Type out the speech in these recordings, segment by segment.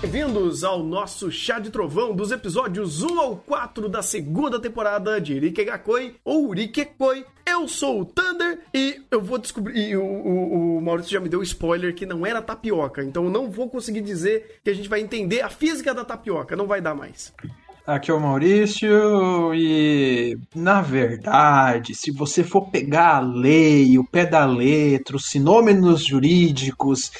Bem-vindos ao nosso Chá de Trovão dos episódios 1 ao 4 da segunda temporada de Rikegakoi ou Rikekoi. Eu sou o Thunder e eu vou descobrir. E o, o- o Maurício já me deu spoiler que não era tapioca, então eu não vou conseguir dizer que a gente vai entender a física da tapioca, não vai dar mais. Aqui é o Maurício e, na verdade, se você for pegar a lei, o pé da letra, os sinômenos jurídicos,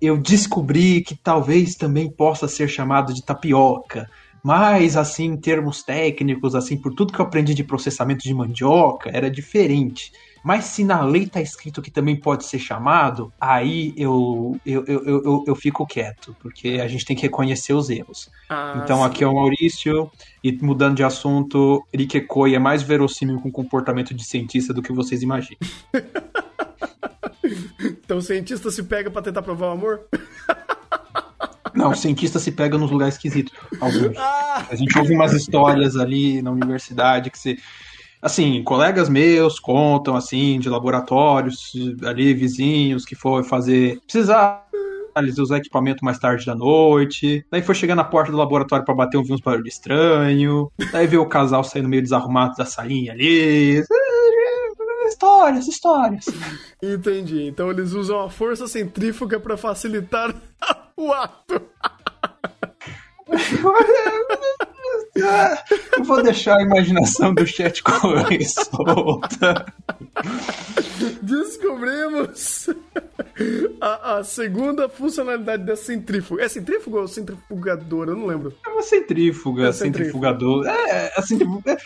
eu descobri que talvez também possa ser chamado de tapioca. Mas, assim, em termos técnicos, assim, por tudo que eu aprendi de processamento de mandioca, era diferente. Mas se na lei tá escrito que também pode ser chamado, aí eu, eu, eu, eu, eu- eu fico quieto, porque a gente tem que reconhecer os erros. Ah, Então sim. aqui é o Maurício, e mudando de assunto, Rikekoi é mais verossímil com o comportamento de cientista do que vocês imaginam. Então o cientista se pega pra tentar provar o amor? Não, o cientista se pega nos lugares esquisitos, alguns. Ah! A gente ouve umas histórias ali na universidade que se... Assim, colegas meus contam, assim, de laboratórios ali, vizinhos, que foi fazer... Precisar eles usar equipamento mais tarde da noite. Daí foi chegar na porta do laboratório pra bater, ouvir uns barulhos estranhos. Daí veio o casal saindo meio desarrumado da salinha ali. Histórias, histórias. Entendi. Então eles usam a força centrífuga pra facilitar o ato. Eu vou deixar a imaginação do chat correr solta. Descobrimos a, a segunda funcionalidade da centrífuga. É centrífuga ou centrifugadora? Eu não lembro. É uma centrífuga, É centrífuga. centrifugador. É, a centrífuga.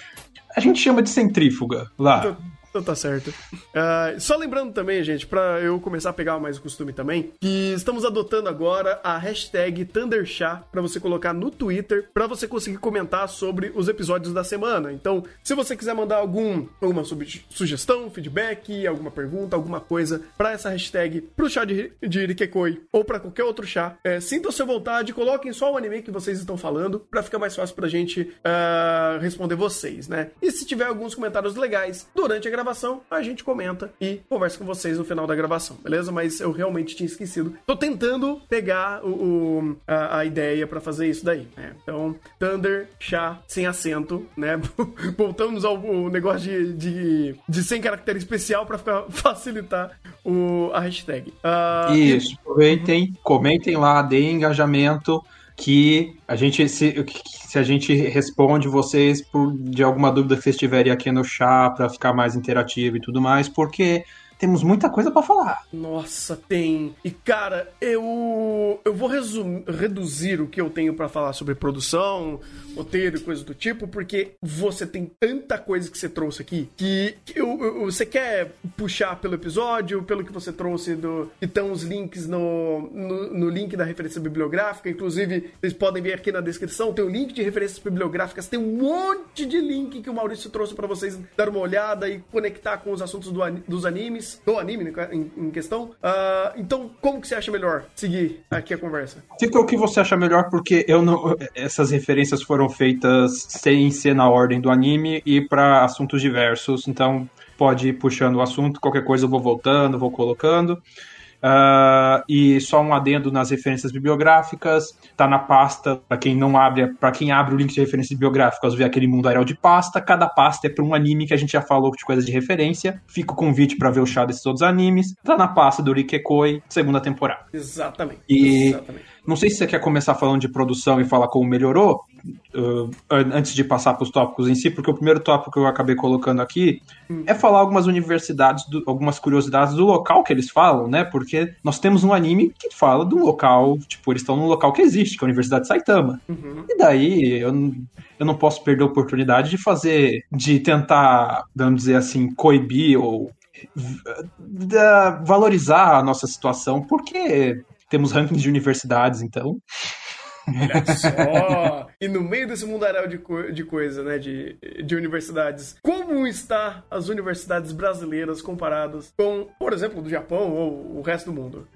A gente chama de centrífuga lá. Então, então tá certo. Ah, só lembrando também, gente, pra eu começar a pegar mais o costume também, que estamos adotando agora a hashtag ThunderChá pra você colocar no Twitter, pra você conseguir comentar sobre os episódios da semana. Então, se você quiser mandar algum, alguma sugestão, feedback, alguma pergunta, alguma coisa pra essa hashtag, pro chá de, de Irikekoi ou pra qualquer outro chá, é, sintam-se à vontade, coloquem só o anime que vocês estão falando, pra ficar mais fácil pra gente ah, responder vocês, né? E se tiver alguns comentários legais durante a gravação, a gente comenta e conversa com vocês no final da gravação, beleza? Mas eu realmente tinha esquecido. Tô tentando pegar o, o- a, a ideia pra fazer isso daí, né? Então, Thunder, chá, sem acento, né? Voltamos ao, ao negócio de, de, de sem caractere especial ficar, facilitar o, a hashtag. E- Isso, aproveitem, comentem lá, deem engajamento que a gente se, se a gente responde vocês por de alguma dúvida que vocês tiverem aqui no chat para ficar mais interativo e tudo mais, porque temos muita coisa para falar. Nossa, tem. E cara, eu eu vou resum- reduzir o que eu tenho pra falar sobre produção, roteiro e coisas do tipo, porque você tem tanta coisa que você trouxe aqui que, que eu- eu- você quer puxar pelo episódio, pelo que você trouxe do que estão os links no, no, no link da referência bibliográfica, inclusive vocês podem ver aqui na descrição, tem o link de referências bibliográficas, tem um monte de link que o Maurício trouxe pra vocês dar uma olhada e conectar com os assuntos do dos animes, do anime em, em questão. Ah, então, como que você acha melhor seguir aqui a conversa? Fica o que você acha melhor, porque eu não, essas referências foram feitas sem ser na ordem do anime e para assuntos diversos, então pode ir puxando o assunto, qualquer coisa eu vou voltando, vou colocando. Ah, e só um adendo nas referências bibliográficas, tá na pasta, para quem não abre, para quem abre o link de referências bibliográficas, vê aquele mundo de pasta, cada pasta é para um anime que a gente já falou de coisas de referência. Fica o convite para ver o chá desses outros animes. Tá na pasta do Rikekoi, segunda temporada. Exatamente. E- Exatamente. Não sei se você quer começar falando de produção e falar como melhorou, uh, an- antes de passar para os tópicos em si, porque o primeiro tópico que eu acabei colocando aqui é falar algumas universidades, do- algumas curiosidades do local que eles falam, né? Porque nós temos um anime que fala de um local, tipo, eles estão num local que existe, que é a Universidade de Saitama. Uhum. E daí eu, não- eu não posso perder a oportunidade de fazer, de tentar, vamos dizer assim, coibir ou valorizar a nossa situação, porque temos rankings de universidades, então. Olha só! e no meio desse mundaréu de, co de coisa, né? De, de universidades, como está as universidades brasileiras comparadas com, por exemplo, do Japão ou o resto do mundo?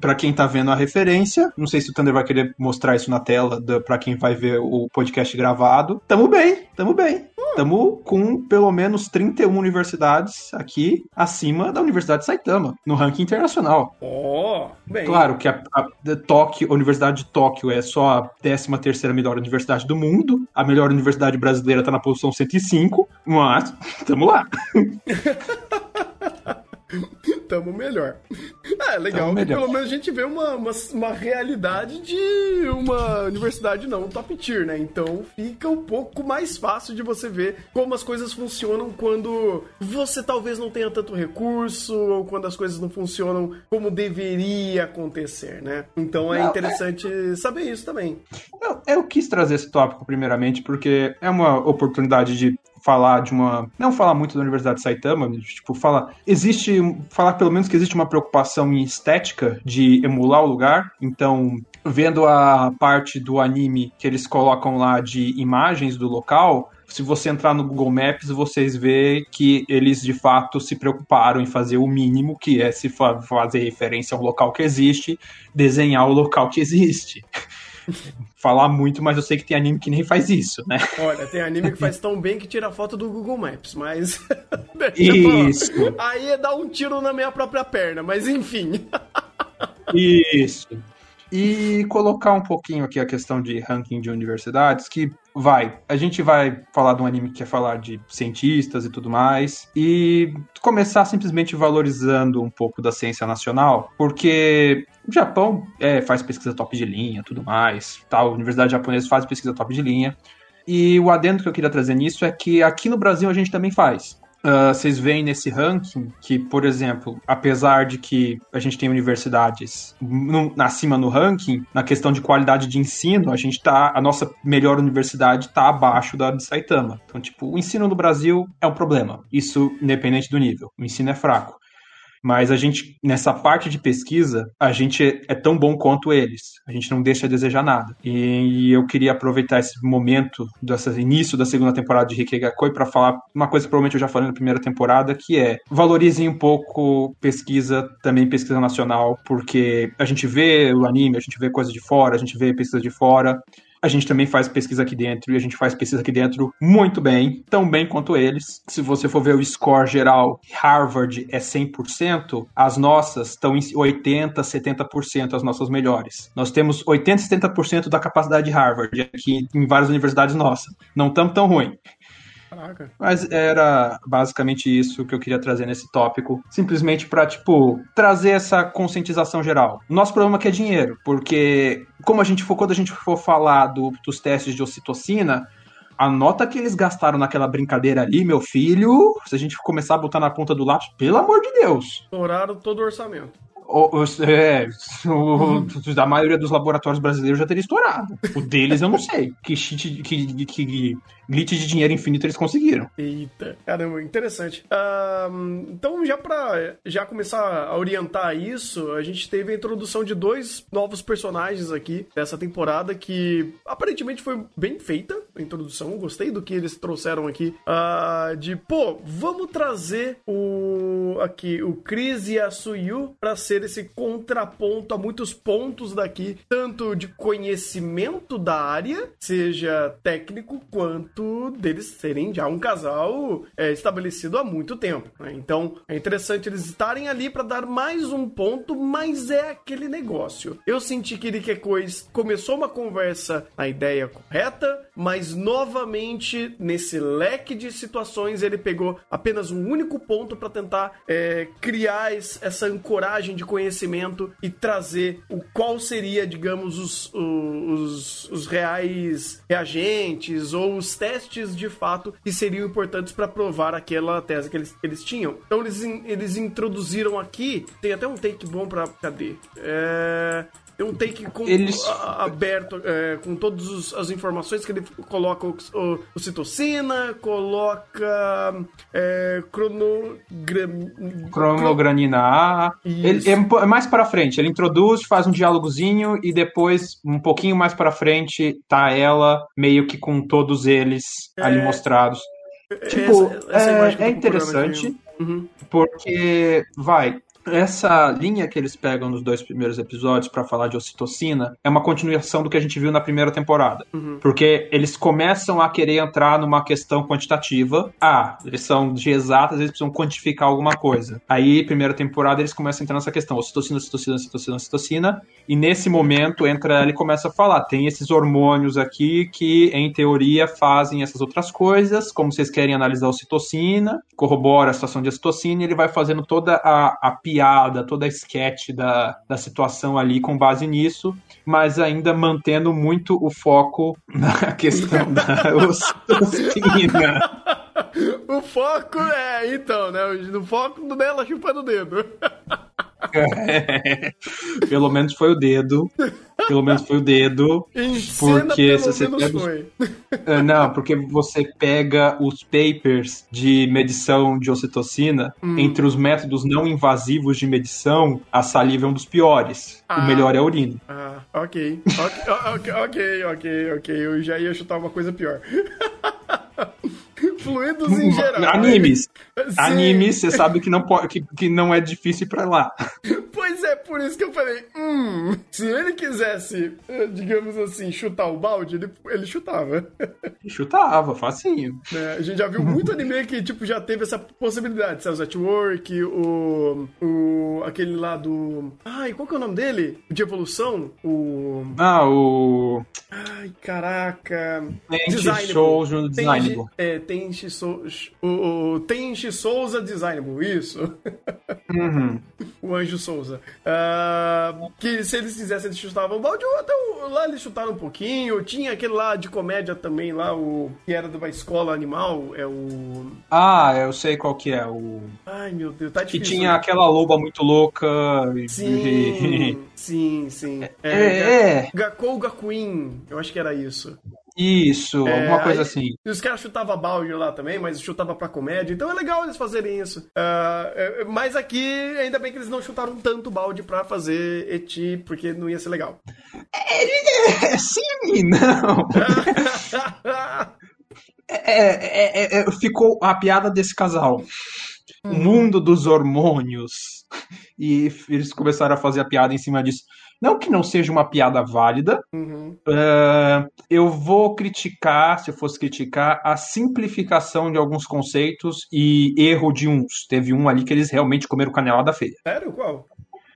Para quem tá vendo a referência, não sei se o Thunder vai querer mostrar isso na tela pra quem vai ver o podcast gravado. Tamo bem, tamo bem. Tamo com pelo menos 31 universidades aqui acima da Universidade de Saitama, no ranking internacional. Ó, bem. Claro que a, a, a Tóquio, a Universidade de Tóquio é só a 13 terceira melhor universidade do mundo. A melhor universidade brasileira tá na posição 105, mas tamo lá. Tamo melhor. É, legal Tamo que melhor. pelo menos a gente vê uma, uma, uma realidade de uma universidade não top tier, né? Então fica um pouco mais fácil de você ver como as coisas funcionam quando você talvez não tenha tanto recurso ou quando as coisas não funcionam como deveria acontecer, né? Então é Não, é- interessante saber isso também. Eu, eu quis trazer esse tópico primeiramente porque é uma oportunidade de falar de uma. Não falar muito da Universidade de Saitama, tipo, falar. Existe. Falar pelo menos que existe uma preocupação em estética de emular o lugar. Então, vendo a parte do anime que eles colocam lá de imagens do local. Se você entrar no Google Maps, vocês vê que eles de fato se preocuparam em fazer o mínimo, que é se fa- fazer referência a um local que existe, desenhar o local que existe falar muito, mas eu sei que tem anime que nem faz isso, né? Olha, tem anime que faz tão bem que tira foto do Google Maps, mas. Isso, Aí é dar um tiro na minha própria perna, mas enfim. isso. E colocar um pouquinho aqui a questão de ranking de universidades, que vai, a gente vai falar de um anime que quer falar de cientistas e tudo mais, e começar simplesmente valorizando um pouco da ciência nacional, porque o Japão é, faz pesquisa top de linha, tudo mais, tal, a universidade japonesa faz pesquisa top de linha, e o adendo que eu queria trazer nisso é que aqui no Brasil a gente também faz. Ah, vocês veem nesse ranking que, por exemplo, apesar de que a gente tem universidades no, acima no ranking, na questão de qualidade de ensino, a gente tá. A nossa melhor universidade está abaixo da de Saitama. Então, tipo, o ensino no Brasil é um problema. Isso independente do nível. O ensino é fraco. Mas a gente, nessa parte de pesquisa, a gente é, tão bom quanto eles. A gente não deixa a desejar nada. E eu queria aproveitar esse momento, desse início da segunda temporada de Rikegakoi, para falar uma coisa que provavelmente eu já falei na primeira temporada, que é valorizem um pouco pesquisa, também pesquisa nacional, porque a gente vê o anime, a gente vê coisa de fora, a gente vê pesquisa de fora. A gente também faz pesquisa aqui dentro e a gente faz pesquisa aqui dentro muito bem, tão bem quanto eles. Se você for ver o score geral, Harvard é 100%, as nossas estão em 80, 70% as nossas melhores. Nós temos 80, 70% da capacidade de Harvard aqui em várias universidades nossas. Não estamos tão ruim. Caraca. Mas era basicamente isso que eu queria trazer nesse tópico, simplesmente para tipo trazer essa conscientização geral. O nosso problema aqui é dinheiro, porque como a gente for quando a gente for falar do- dos testes de ocitocina, a nota que eles gastaram naquela brincadeira ali, meu filho, se a gente começar a botar na ponta do lápis, pelo amor de Deus. Estouraram todo o orçamento. O, o- é, o- a maioria dos laboratórios brasileiros já teria estourado. O deles eu não sei. Que, cheat, que, que glitch de dinheiro infinito eles conseguiram. Eita, caramba, interessante. Ahn, então, já pra já começar a orientar isso, a gente teve a introdução de dois novos personagens aqui dessa temporada que aparentemente foi bem feita a introdução. Gostei do que eles trouxeram aqui. Ah, de, pô, vamos trazer o aqui o Chris e a Suyu pra ser esse contraponto a muitos pontos daqui, tanto de conhecimento da área, seja técnico, quanto deles serem já um casal é, estabelecido há muito tempo. né? Então é interessante eles estarem ali pra dar mais um ponto, mas é aquele negócio. Eu senti que que coisa começou uma conversa na ideia correta, mas novamente nesse leque de situações ele pegou apenas um único ponto pra tentar é, criar es- essa ancoragem de conhecimento e trazer o qual seria, digamos, os, os, os reais reagentes ou os testes de fato que seriam importantes para provar aquela tese que eles, eles tinham. Então eles, eles introduziram aqui, tem até um take bom pra. Cadê? É. Tem um take com, Eles- a- aberto é, com todas as informações que ele coloca o, o, o citocina, coloca é, cronogram, Cronogranina. Ele, é, é mais pra frente. Ele introduz, faz um diálogozinho e depois, um pouquinho mais pra frente, tá ela meio que com todos eles ali mostrados. Tipo, Essa- essa é, é interessante. Uhum. porque, vai, essa linha que eles pegam nos dois primeiros episódios pra falar de ocitocina é uma continuação do que a gente viu na primeira temporada. Uhum. Porque eles começam a querer entrar numa questão quantitativa. Ah, eles são de exatas, eles precisam quantificar alguma coisa. Aí, primeira temporada, eles começam a entrar nessa questão: ocitocina, ocitocina, ocitocina, ocitocina. E nesse momento entra ela e começa a falar: tem esses hormônios aqui que, em teoria, fazem essas outras coisas. Como vocês querem analisar a ocitocina, corrobora a situação de ocitocina, e ele vai fazendo toda a, a piada, toda a sketch da, da situação ali com base nisso, mas ainda mantendo muito o foco na questão da ocitocina. O foco é, então, né? O foco dela chupando o dedo. Pelo menos foi o dedo. Pelo menos foi o dedo. Porque você pega os-. É, Não, porque você pega os papers de medição de ocitocina, Hum. entre os métodos não invasivos de medição, a saliva é um dos piores. Ah. O melhor é a urina. Ah, ok. Ok, ok, ok, ok, ok. Eu já ia chutar uma coisa pior. Fluidos em geral. Animes. Sim. Animes, você sabe que não, pode, que, que não é difícil pra lá. Pois é, por isso que eu falei, hum, se ele quisesse, eh, digamos assim, chutar o balde, ele, ele chutava. Chutava, facinho. né? A gente já viu muito anime que, tipo, já teve essa possibilidade. Cells at Work, o, o... aquele lá do... Ai, qual que é o nome dele? De evolução? O... Ah, o. Ai, caraca... Tenchi Shoujo Tenchi- Designable. É, Tenchi Sou... O, o Tenchi Souza Designable, isso. Uhum. o Anjo Souza. Ah, que se eles quisessem, eles chutavam o balde, ou até o- lá eles chutaram um pouquinho. Tinha aquele lá de comédia também, lá, o que era de uma escola animal, é o. Ah, eu sei qual que é. O... Ai, meu Deus, tá Que difícil. tinha aquela loba muito louca. Sim, sim, sim. É, é. Gakou Gakuin, eu acho que era isso. Isso, É, alguma coisa aí- assim. E os caras chutavam balde lá também, mas chutava pra comédia, então é legal eles fazerem isso. É, mas aqui, ainda bem que eles não chutaram tanto balde pra fazer eti, porque não ia ser legal. É, sim e não. É, é, é, é, ficou a piada desse casal. O mundo dos hormônios. E eles começaram a fazer a piada em cima disso. Não que não seja uma piada válida, Uhum. é, eu vou criticar, se eu fosse criticar, a simplificação de alguns conceitos e erro de uns. Teve um ali que eles realmente comeram canelada feia. Sério? Qual?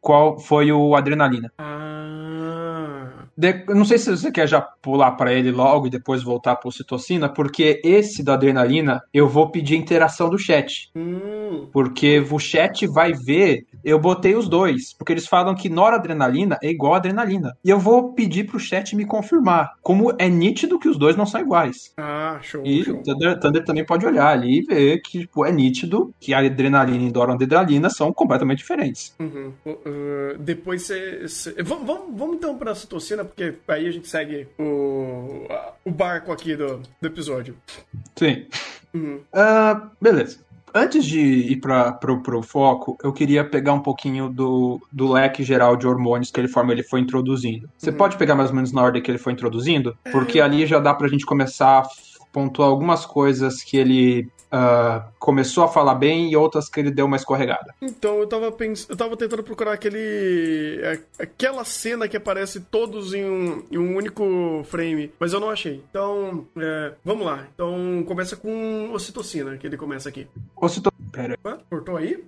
Qual foi o Adrenalina? Ah. De- não sei se você quer já pular para ele logo e depois voltar para o citocina, porque esse da adrenalina eu vou pedir interação do chat. Hum. Porque o chat vai ver, eu botei os dois, porque eles falam que noradrenalina é igual a adrenalina. E eu vou pedir pro chat me confirmar, como é nítido que os dois não são iguais. Ah, show, E show. o Thunder, Thunder também pode olhar ali e ver que tipo, é nítido que a adrenalina e noradrenalina são completamente diferentes. Uhum. Uh, depois você. Vamos, vamos, vamos então pra citocina, porque aí a gente segue o, o barco aqui do, do episódio. Sim. Uhum. Ah, beleza. Antes de ir para pro foco, eu queria pegar um pouquinho do, do leque geral de hormônios que ele forma ele foi introduzindo. Você pode pegar mais ou menos na ordem que ele foi introduzindo? Porque ali já dá pra gente começar a pontuar algumas coisas que ele ah, começou a falar bem e outras que ele deu uma escorregada. Então, eu tava pens... eu tava tentando procurar aquele. a- aquela cena que aparece todos em um, em um único frame, mas eu não achei. Então, é, vamos lá. Então, começa com ocitocina, que ele começa aqui. Ocito... Pera. Hã? Cortou aí?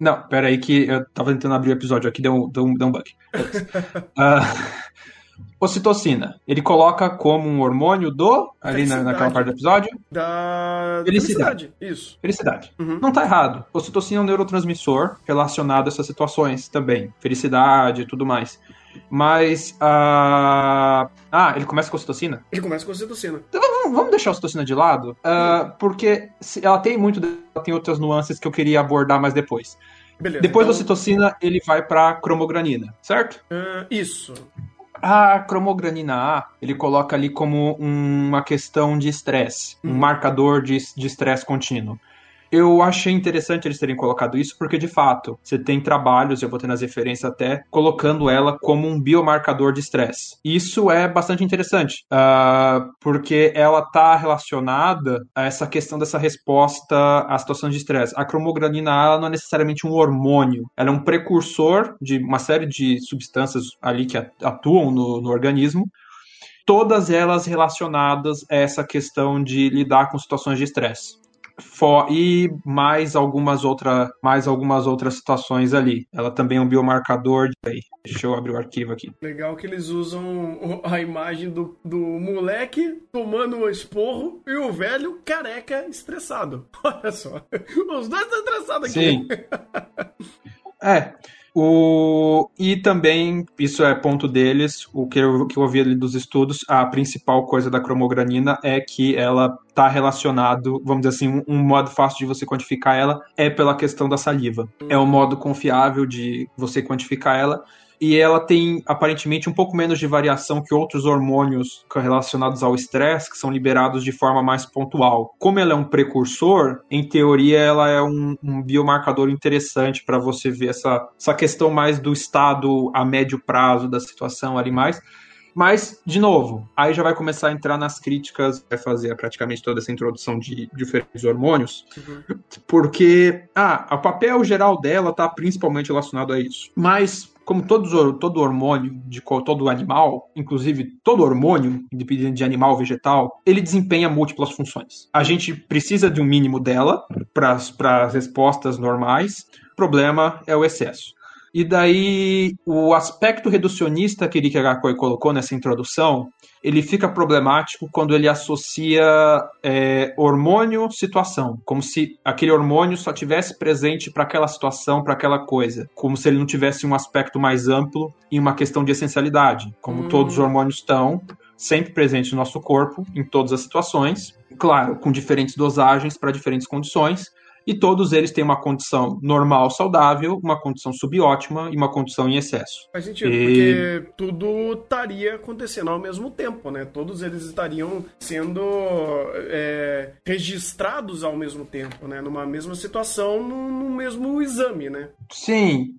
Não, pera aí que eu tava tentando abrir o episódio aqui, deu, um- deu, deu um bug. Beleza. Ocitocina. Ele coloca como um hormônio do. Ali na, naquela parte do episódio. Da. Felicidade. Isso. Felicidade. Uhum. Não tá errado. Ocitocina é um neurotransmissor relacionado a essas situações também. Felicidade e tudo mais. Mas. ah, Ah, ele começa com ocitocina? Ele começa com ocitocina. Então vamos, vamos deixar a ocitocina de lado, ah, porque se- ela tem muito. Ela tem outras nuances que eu queria abordar mais depois. Beleza. Depois da então, ocitocina, ele vai pra cromogranina, certo? ah, isso. A cromogranina A, ele coloca ali como uma questão de estresse, um Uhum. marcador de de estresse contínuo. Eu achei interessante eles terem colocado isso, porque de fato, você tem trabalhos, eu vou ter nas referências até, colocando ela como um biomarcador de estresse. Isso é bastante interessante, uh, porque ela está relacionada a essa questão dessa resposta à situação de estresse. A cromogranina ela não é necessariamente um hormônio, ela é um precursor de uma série de substâncias ali que atuam no, no organismo, todas elas relacionadas a essa questão de lidar com situações de estresse. E mais algumas, outra, mais algumas outras situações ali. Ela também é um biomarcador. De... Deixa eu abrir o arquivo aqui. Legal que eles usam a imagem do, do moleque tomando um esporro e o velho careca estressado. Olha só. Os dois estão estressados aqui. Sim. é. O... E também, isso é ponto deles, o que eu, que eu ouvi ali dos estudos, a principal coisa da cromogranina é que ela está relacionado, vamos dizer assim, um, um, modo fácil de você quantificar ela é pela questão da saliva. É um modo confiável de você quantificar ela e ela tem aparentemente um pouco menos de variação que outros hormônios relacionados ao estresse, que são liberados de forma mais pontual. Como ela é um precursor, em teoria ela é um, um biomarcador interessante para você ver essa, essa questão mais do estado a médio prazo da situação ali mais. Mas, de novo, aí já vai começar a entrar nas críticas, vai fazer praticamente toda essa introdução de diferentes hormônios, uhum. porque ah, o papel geral dela está principalmente relacionado a isso. Mas como todos, todo hormônio de todo animal, inclusive todo hormônio, independente de animal ou vegetal, ele desempenha múltiplas funções. A gente precisa de um mínimo dela para as respostas normais. O problema é o excesso. E daí, o aspecto reducionista que Erika Gakoi colocou nessa introdução, ele fica problemático quando ele associa é, hormônio-situação, como se aquele hormônio só tivesse presente para aquela situação, para aquela coisa, como se ele não tivesse um aspecto mais amplo e uma questão de essencialidade, como hum. todos os hormônios estão sempre presentes no nosso corpo, em todas as situações, claro, com diferentes dosagens para diferentes condições, e todos eles têm uma condição normal, saudável, uma condição subótima e uma condição em excesso. Faz sentido, e... porque tudo estaria acontecendo ao mesmo tempo, né? Todos eles estariam sendo é, registrados ao mesmo tempo, né? Numa mesma situação, no mesmo exame, né? Sim.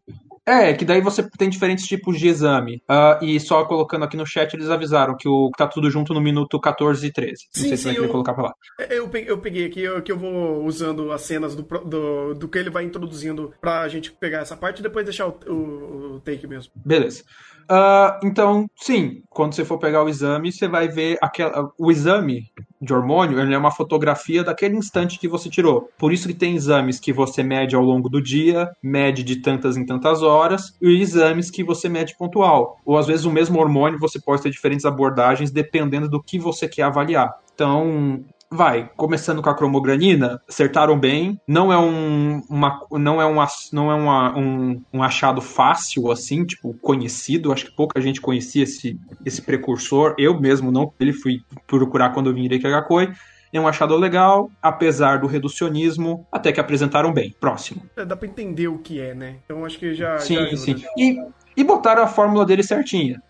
É, que daí você tem diferentes tipos de exame. Uh, e só colocando aqui no chat, eles avisaram que o, tá tudo junto no minuto 14 e 13. Não sim, sei sim, se vai querer eu, colocar pra lá. É, eu peguei, eu peguei aqui, eu, que eu vou usando as cenas do, do, do, que ele vai introduzindo pra gente pegar essa parte e depois deixar o, o, o take mesmo. Beleza. Uh, então, sim, quando você for pegar o exame, você vai ver aquela, o exame de hormônio, ele é uma fotografia daquele instante que você tirou. Por isso que tem exames que você mede ao longo do dia, mede de tantas em tantas horas, e exames que você mede pontual. Ou às vezes o mesmo hormônio você pode ter diferentes abordagens dependendo do que você quer avaliar. Então, vai, começando com a cromogranina, acertaram bem. Não é um, uma, não é, uma, não é uma, um, um achado fácil, assim, tipo, conhecido. Acho que pouca gente conhecia esse, esse precursor. Eu mesmo não, ele fui procurar quando eu vim em Reikagakoi. É um achado legal, apesar do reducionismo, até que apresentaram bem. Próximo. É, dá pra entender o que é, né? Então acho que já. Sim, já sim. E e botaram a fórmula dele certinha.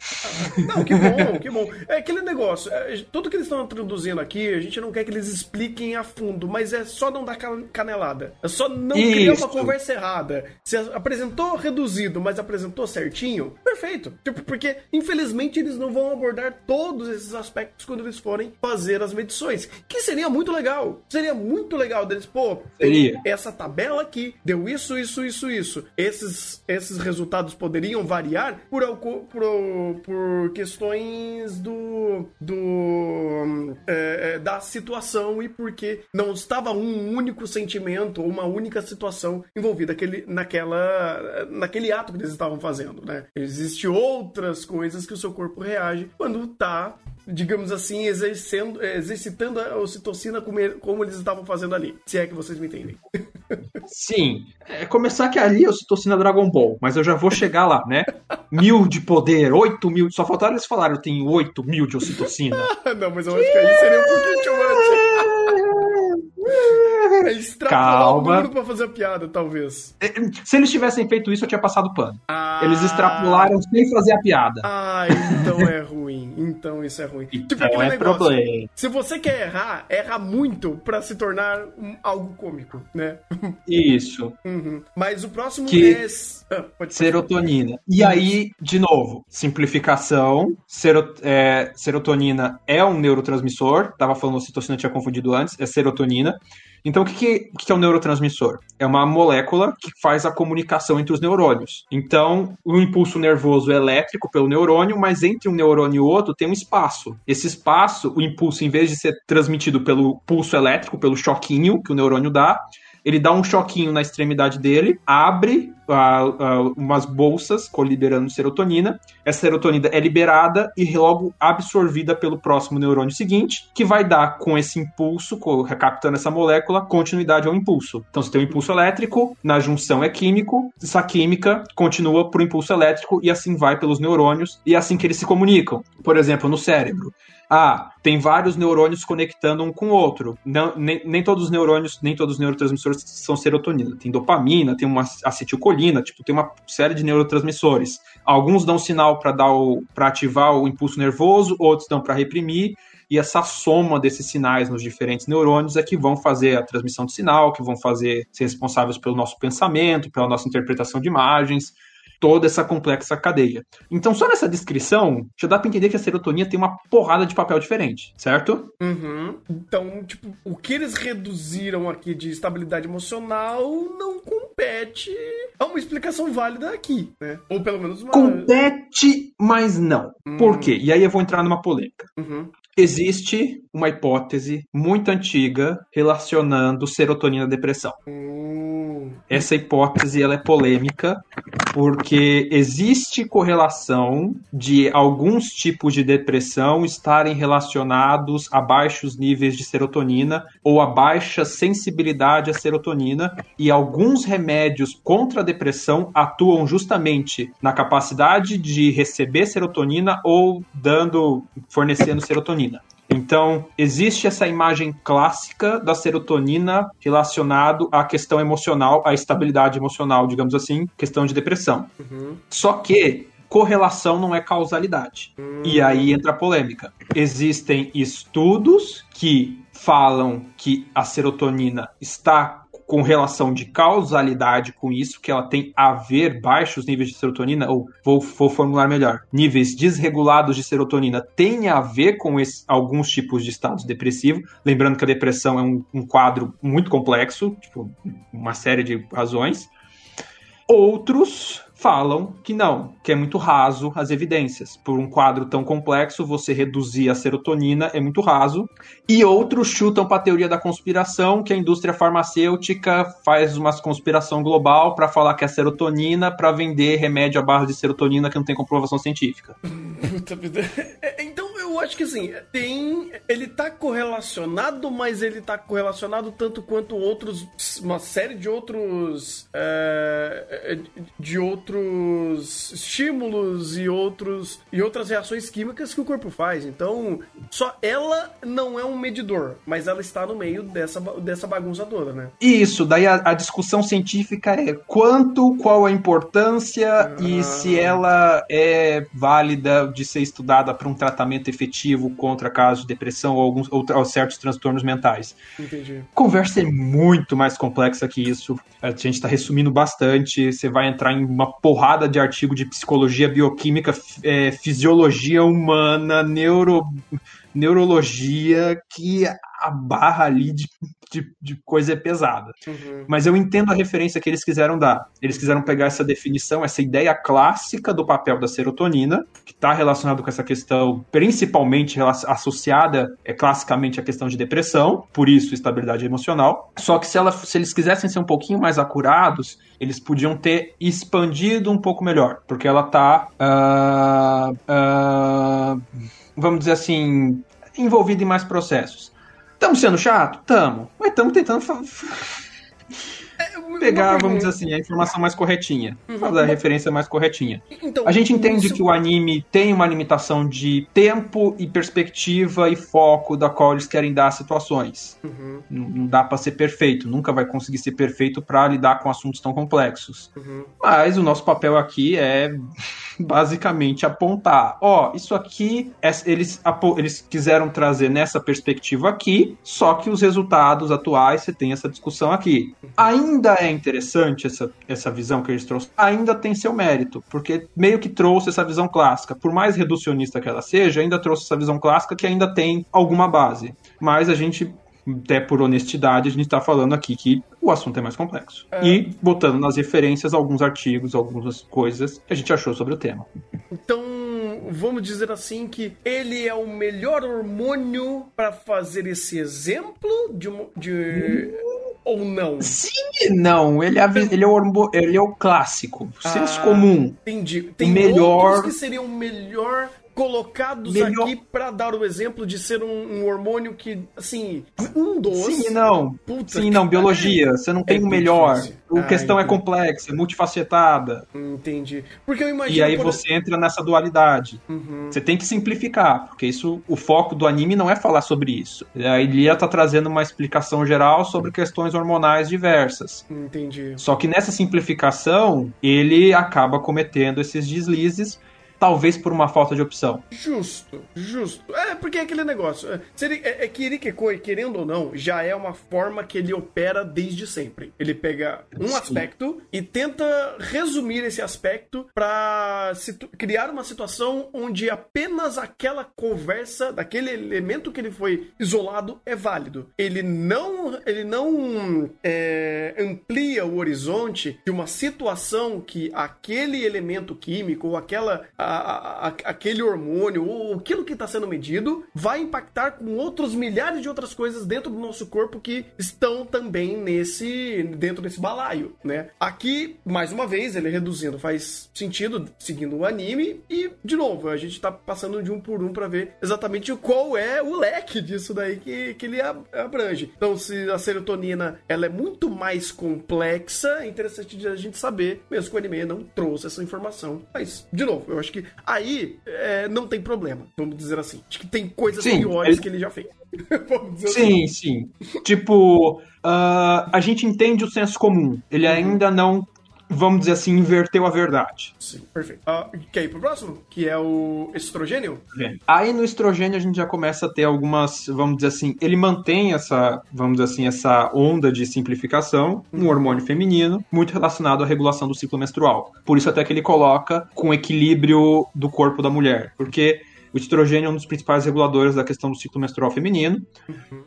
Não, que bom, que bom. É aquele negócio, é, tudo que eles estão introduzindo aqui, a gente não quer que eles expliquem a fundo, mas é só não dar canelada. É só não Isso. criar uma conversa errada. Se apresentou reduzido, mas apresentou certinho, perfeito. Tipo, porque, infelizmente, eles não vão abordar todos esses aspectos quando eles forem fazer as medições. Que seria muito legal. Seria muito legal deles, pô, seria. essa tabela aqui deu isso, isso, isso, isso. Esses, esses resultados poderiam variar por, por, por questões do, do é, é, da situação e porque não estava um único sentimento ou uma única situação envolvida aquele, naquela, naquele ato que eles estavam fazendo, né? Existem outras coisas que o seu corpo reage quando está digamos assim, exercendo, exercitando a ocitocina como, como eles estavam fazendo ali. Se é que vocês me entendem. Sim. É, começar que ali é ocitocina Dragon Ball, mas eu já vou chegar lá, né? Mil de poder, oito mil. Só faltaram eles falarem, eu tenho oito mil de ocitocina. Não, mas eu acho que aí seria um pouquinho too much. Extrapolar o número pra fazer a piada, talvez. Se eles tivessem feito isso, eu tinha passado pano. Ah, Eles extrapolaram sem fazer a piada. Ah, então é ruim. Então isso é ruim. tipo Então aquele é negócio. problema. Se você quer errar, erra muito pra se tornar um- algo cômico, né? Isso. Uhum. Mas o próximo Que- é. Ah, Serotonina. E aí, de novo, simplificação. Sero- é, serotonina é um neurotransmissor. Tava falando citocina, tinha confundido antes. É serotonina. Então, o que, que, que é um neurotransmissor? É uma molécula que faz a comunicação entre os neurônios. Então, o impulso nervoso é elétrico pelo neurônio, mas entre um neurônio e outro tem um espaço. Esse espaço, o impulso, em vez de ser transmitido pelo pulso elétrico, pelo choquinho que o neurônio dá, ele dá um choquinho na extremidade dele, abre ah, ah, umas bolsas coliberando serotonina. Essa serotonina é liberada e logo absorvida pelo próximo neurônio seguinte, que vai dar com esse impulso, recaptando essa molécula, continuidade ao impulso. Então você tem um impulso elétrico, na junção é químico, essa química continua para o impulso elétrico e assim vai pelos neurônios e é assim que eles se comunicam. Por exemplo, no cérebro. Ah, tem vários neurônios conectando um com o outro. Não, nem, nem todos os neurônios, nem todos os neurotransmissores são serotonina. Tem dopamina, tem uma acetilcolina, tipo, tem uma série de neurotransmissores. Alguns dão sinal para dar para ativar o impulso nervoso, outros dão para reprimir. E essa soma desses sinais nos diferentes neurônios é que vão fazer a transmissão de sinal, que vão fazer ser responsáveis pelo nosso pensamento, pela nossa interpretação de imagens toda essa complexa cadeia. Então, só nessa descrição, já dá para entender que a serotonina tem uma porrada de papel diferente, certo? Uhum. Então, tipo, o que eles reduziram aqui de estabilidade emocional não compete a uma explicação válida aqui, né? Ou pelo menos uma. Compete, mas não. Hum. Por quê? E aí eu vou entrar numa polêmica. Uhum. Existe uma hipótese muito antiga relacionando serotonina à depressão. Hum. Essa hipótese ela é polêmica porque existe correlação de alguns tipos de depressão estarem relacionados a baixos níveis de serotonina ou a baixa sensibilidade à serotonina e alguns remédios contra a depressão atuam justamente na capacidade de receber serotonina ou dando fornecendo serotonina. Então, existe essa imagem clássica da serotonina relacionado à questão emocional, à estabilidade emocional, digamos assim, questão de depressão. Uhum. Só que correlação não é causalidade. E aí entra a polêmica. Existem estudos que falam que a serotonina está com relação de causalidade com isso, que ela tem a ver baixos níveis de serotonina, ou vou, vou formular melhor, níveis desregulados de serotonina têm a ver com esse- alguns tipos de estados depressivos. Lembrando que a depressão é um, um quadro muito complexo, tipo, uma série de razões. Outros falam que não, que é muito raso as evidências. Por um quadro tão complexo, você reduzir a serotonina é muito raso. E outros chutam para a teoria da conspiração, que a indústria farmacêutica faz uma conspiração global para falar que é serotonina para vender remédio à base de serotonina que não tem comprovação científica. É, Então eu acho que assim, tem. Ele tá correlacionado, mas ele tá correlacionado tanto quanto outros. Uma série de outros. é, de outros estímulos e outros. e outras reações químicas que o corpo faz. Então, só ela não é um medidor, mas ela está no meio dessa, dessa bagunça toda, né? Isso, daí a, a discussão científica é quanto, qual a importância e Ah. se ela é válida de ser estudada para um tratamento efetivo contra casos de depressão ou, alguns, ou, ou certos transtornos mentais. Entendi. A conversa é muito mais complexa que isso. A gente está resumindo bastante. Você vai entrar em uma porrada de artigo de psicologia, bioquímica, é, fisiologia humana, neuro, neurologia, que a barra ali de, de, de coisa é pesada. Uhum. Mas eu entendo a referência que eles quiseram dar. Eles quiseram pegar essa definição, essa ideia clássica do papel da serotonina, que está relacionado com essa questão, principalmente associada é, classicamente à questão de depressão, por isso estabilidade emocional. Só que se, ela, se eles quisessem ser um pouquinho mais acurados, eles podiam ter expandido um pouco melhor, porque ela está, vamos dizer assim, envolvida em mais processos. Estamos sendo chato? Tamo. Mas estamos tentando fa- pegar, vamos dizer assim, a informação mais corretinha. Uhum. Fazer a referência mais corretinha. Então, A gente entende isso- que o anime tem uma limitação de tempo e perspectiva e foco da qual eles querem dar situações. Uhum, Não não dá pra ser perfeito, nunca vai conseguir ser perfeito pra lidar com assuntos tão complexos. uhum. Mas o nosso papel aqui é basicamente apontar, ó, isso aqui eles, eles quiseram trazer nessa perspectiva aqui, só que os resultados atuais você tem essa discussão aqui. Ainda é interessante essa, essa visão que eles trouxeram, ainda tem seu mérito, porque meio que trouxe essa visão clássica, por mais reducionista que ela seja, ainda trouxe essa visão clássica que ainda tem alguma base. Mas a gente até por honestidade, a gente está falando aqui que o assunto é mais complexo. É. E botando nas referências alguns artigos, algumas coisas que a gente achou sobre o tema. Então, vamos dizer assim que ele é o melhor hormônio pra fazer esse exemplo de, de ou não? Sim e não, ele é, ele é, o, ele é o clássico, o senso Ah. comum. Entendi. Tem melhor- outros que seriam melhor colocados Melhor- aqui pra dar o exemplo de ser um, um hormônio que, assim, um dos. Sim não. Puta Sim não, biologia, você não tem É o muito melhor. difícil. A Ah, questão é entendi. complexa, é multifacetada. Entendi. Porque eu imagino. E aí por- você entra nessa dualidade. Uhum. Você tem que simplificar, porque isso, o foco do anime não é falar sobre isso. A Ilia tá trazendo uma explicação geral sobre questões hormonais diversas. Entendi. Só que nessa simplificação, ele acaba cometendo esses deslizes, talvez por uma falta de opção. Justo, justo. É, porque é aquele negócio. É, se ele- é, é que Irikekoi, querendo ou não, já é uma forma que ele opera desde sempre. Ele pega um Sim. aspecto e tenta resumir esse aspecto pra situ- criar uma situação onde apenas aquela conversa, daquele elemento que ele foi isolado, é válido. Ele não, ele não é, amplia o horizonte de uma situação que aquele elemento químico ou aquela, a- a- aquele hormônio ou aquilo que está sendo medido vai impactar com outros milhares de outras coisas dentro do nosso corpo que estão também nesse dentro desse balaio, né? Aqui, mais uma vez, ele reduzindo faz sentido seguindo o anime e de novo a gente tá passando de um por um para ver exatamente qual é o leque disso daí que, que ele ab- abrange. Então, se a serotonina ela é muito mais complexa, é interessante a gente saber, mesmo que o anime não trouxe essa informação. Mas, de novo, eu acho que aí é, não tem problema, vamos dizer assim. Acho que tem coisas Sim, piores ele- que ele já fez. vamos dizer assim. Sim, sim. Tipo, ah, a gente entende o senso comum. Ele ainda não, vamos dizer assim, inverteu a verdade. Sim, perfeito. Ah, quer ir pro próximo? Que é o estrogênio? Aí no estrogênio a gente já começa a ter algumas, vamos dizer assim, ele mantém essa, vamos dizer assim, essa onda de simplificação, um hormônio feminino, muito relacionado à regulação do ciclo menstrual. Por isso até que ele coloca com equilíbrio do corpo da mulher, porque o estrogênio é um dos principais reguladores da questão do ciclo menstrual feminino.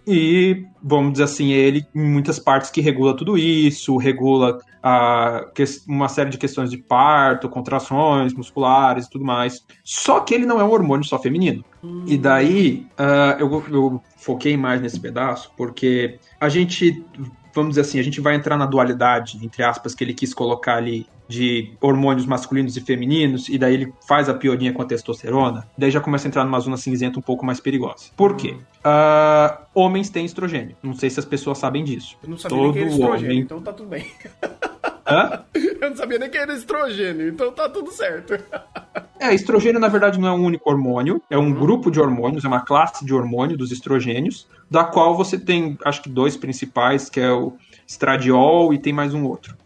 E, vamos dizer assim, é ele em muitas partes que regula tudo isso, regula a, uma série de questões de parto, contrações musculares e tudo mais. Só que ele não é um hormônio só feminino. E daí, ah, eu, eu foquei mais nesse pedaço, porque a gente, vamos dizer assim, a gente vai entrar na dualidade, entre aspas, que ele quis colocar ali de hormônios masculinos e femininos, e daí ele faz a piorinha com a testosterona, daí já começa a entrar numa zona cinzenta um pouco mais perigosa. Por quê? Ah, homens têm estrogênio. Não sei se as pessoas sabem disso. Eu não sabia nem que era Todo estrogênio, homem. então tá tudo bem. Hã? Eu não sabia nem que era estrogênio, então tá tudo certo. É, estrogênio na verdade não é um único hormônio, é um grupo de hormônios, é uma classe de hormônio dos estrogênios, da qual você tem, acho que dois principais, que é o estradiol e tem mais um outro.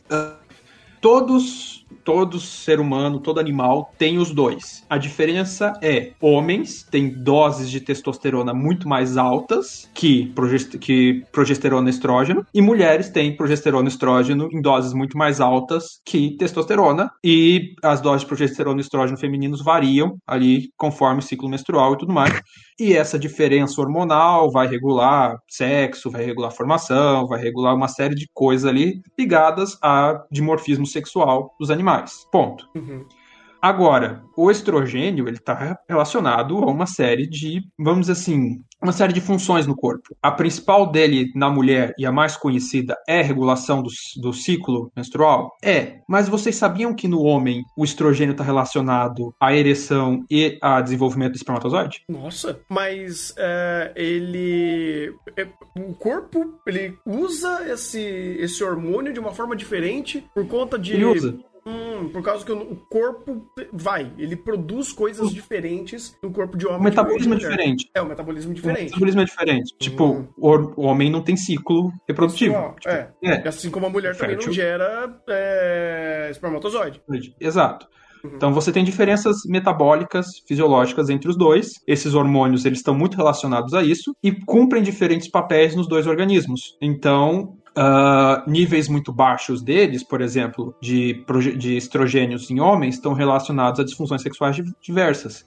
Todos, todo ser humano, todo animal tem os dois. A diferença é, homens têm doses de testosterona muito mais altas que, progest que progesterona e estrógeno, e mulheres têm progesterona e estrógeno em doses muito mais altas que testosterona, e as doses de progesterona e estrógeno femininos variam ali conforme o ciclo menstrual e tudo mais. E essa diferença hormonal vai regular sexo, vai regular formação, vai regular uma série de coisas ali ligadas a dimorfismo sexual dos animais. Ponto. Uhum. Agora, o estrogênio, ele está relacionado a uma série de, vamos dizer assim, uma série de funções no corpo. A principal dele na mulher e a mais conhecida é a regulação do, do ciclo menstrual? É. Mas vocês sabiam que no homem o estrogênio está relacionado à ereção e a desenvolvimento do espermatozoide? Nossa, mas é, ele. é, o corpo ele usa esse, esse hormônio de uma forma diferente por conta de. Ele usa. Hum, por causa que o corpo vai, ele produz coisas diferentes no corpo de homem. O metabolismo é mulher. diferente. É, o metabolismo O diferente. metabolismo é diferente. Tipo, Hum. o, o homem não tem ciclo reprodutivo. Tipo, é. é. Assim como a mulher também não Fértil. gera é, espermatozoide. Exato. Uhum. Então você tem diferenças metabólicas, fisiológicas entre os dois. Esses hormônios eles estão muito relacionados a isso e cumprem diferentes papéis nos dois organismos. Então ah, níveis muito baixos deles, por exemplo, de, de estrogênios em homens, estão relacionados a disfunções sexuais di- diversas.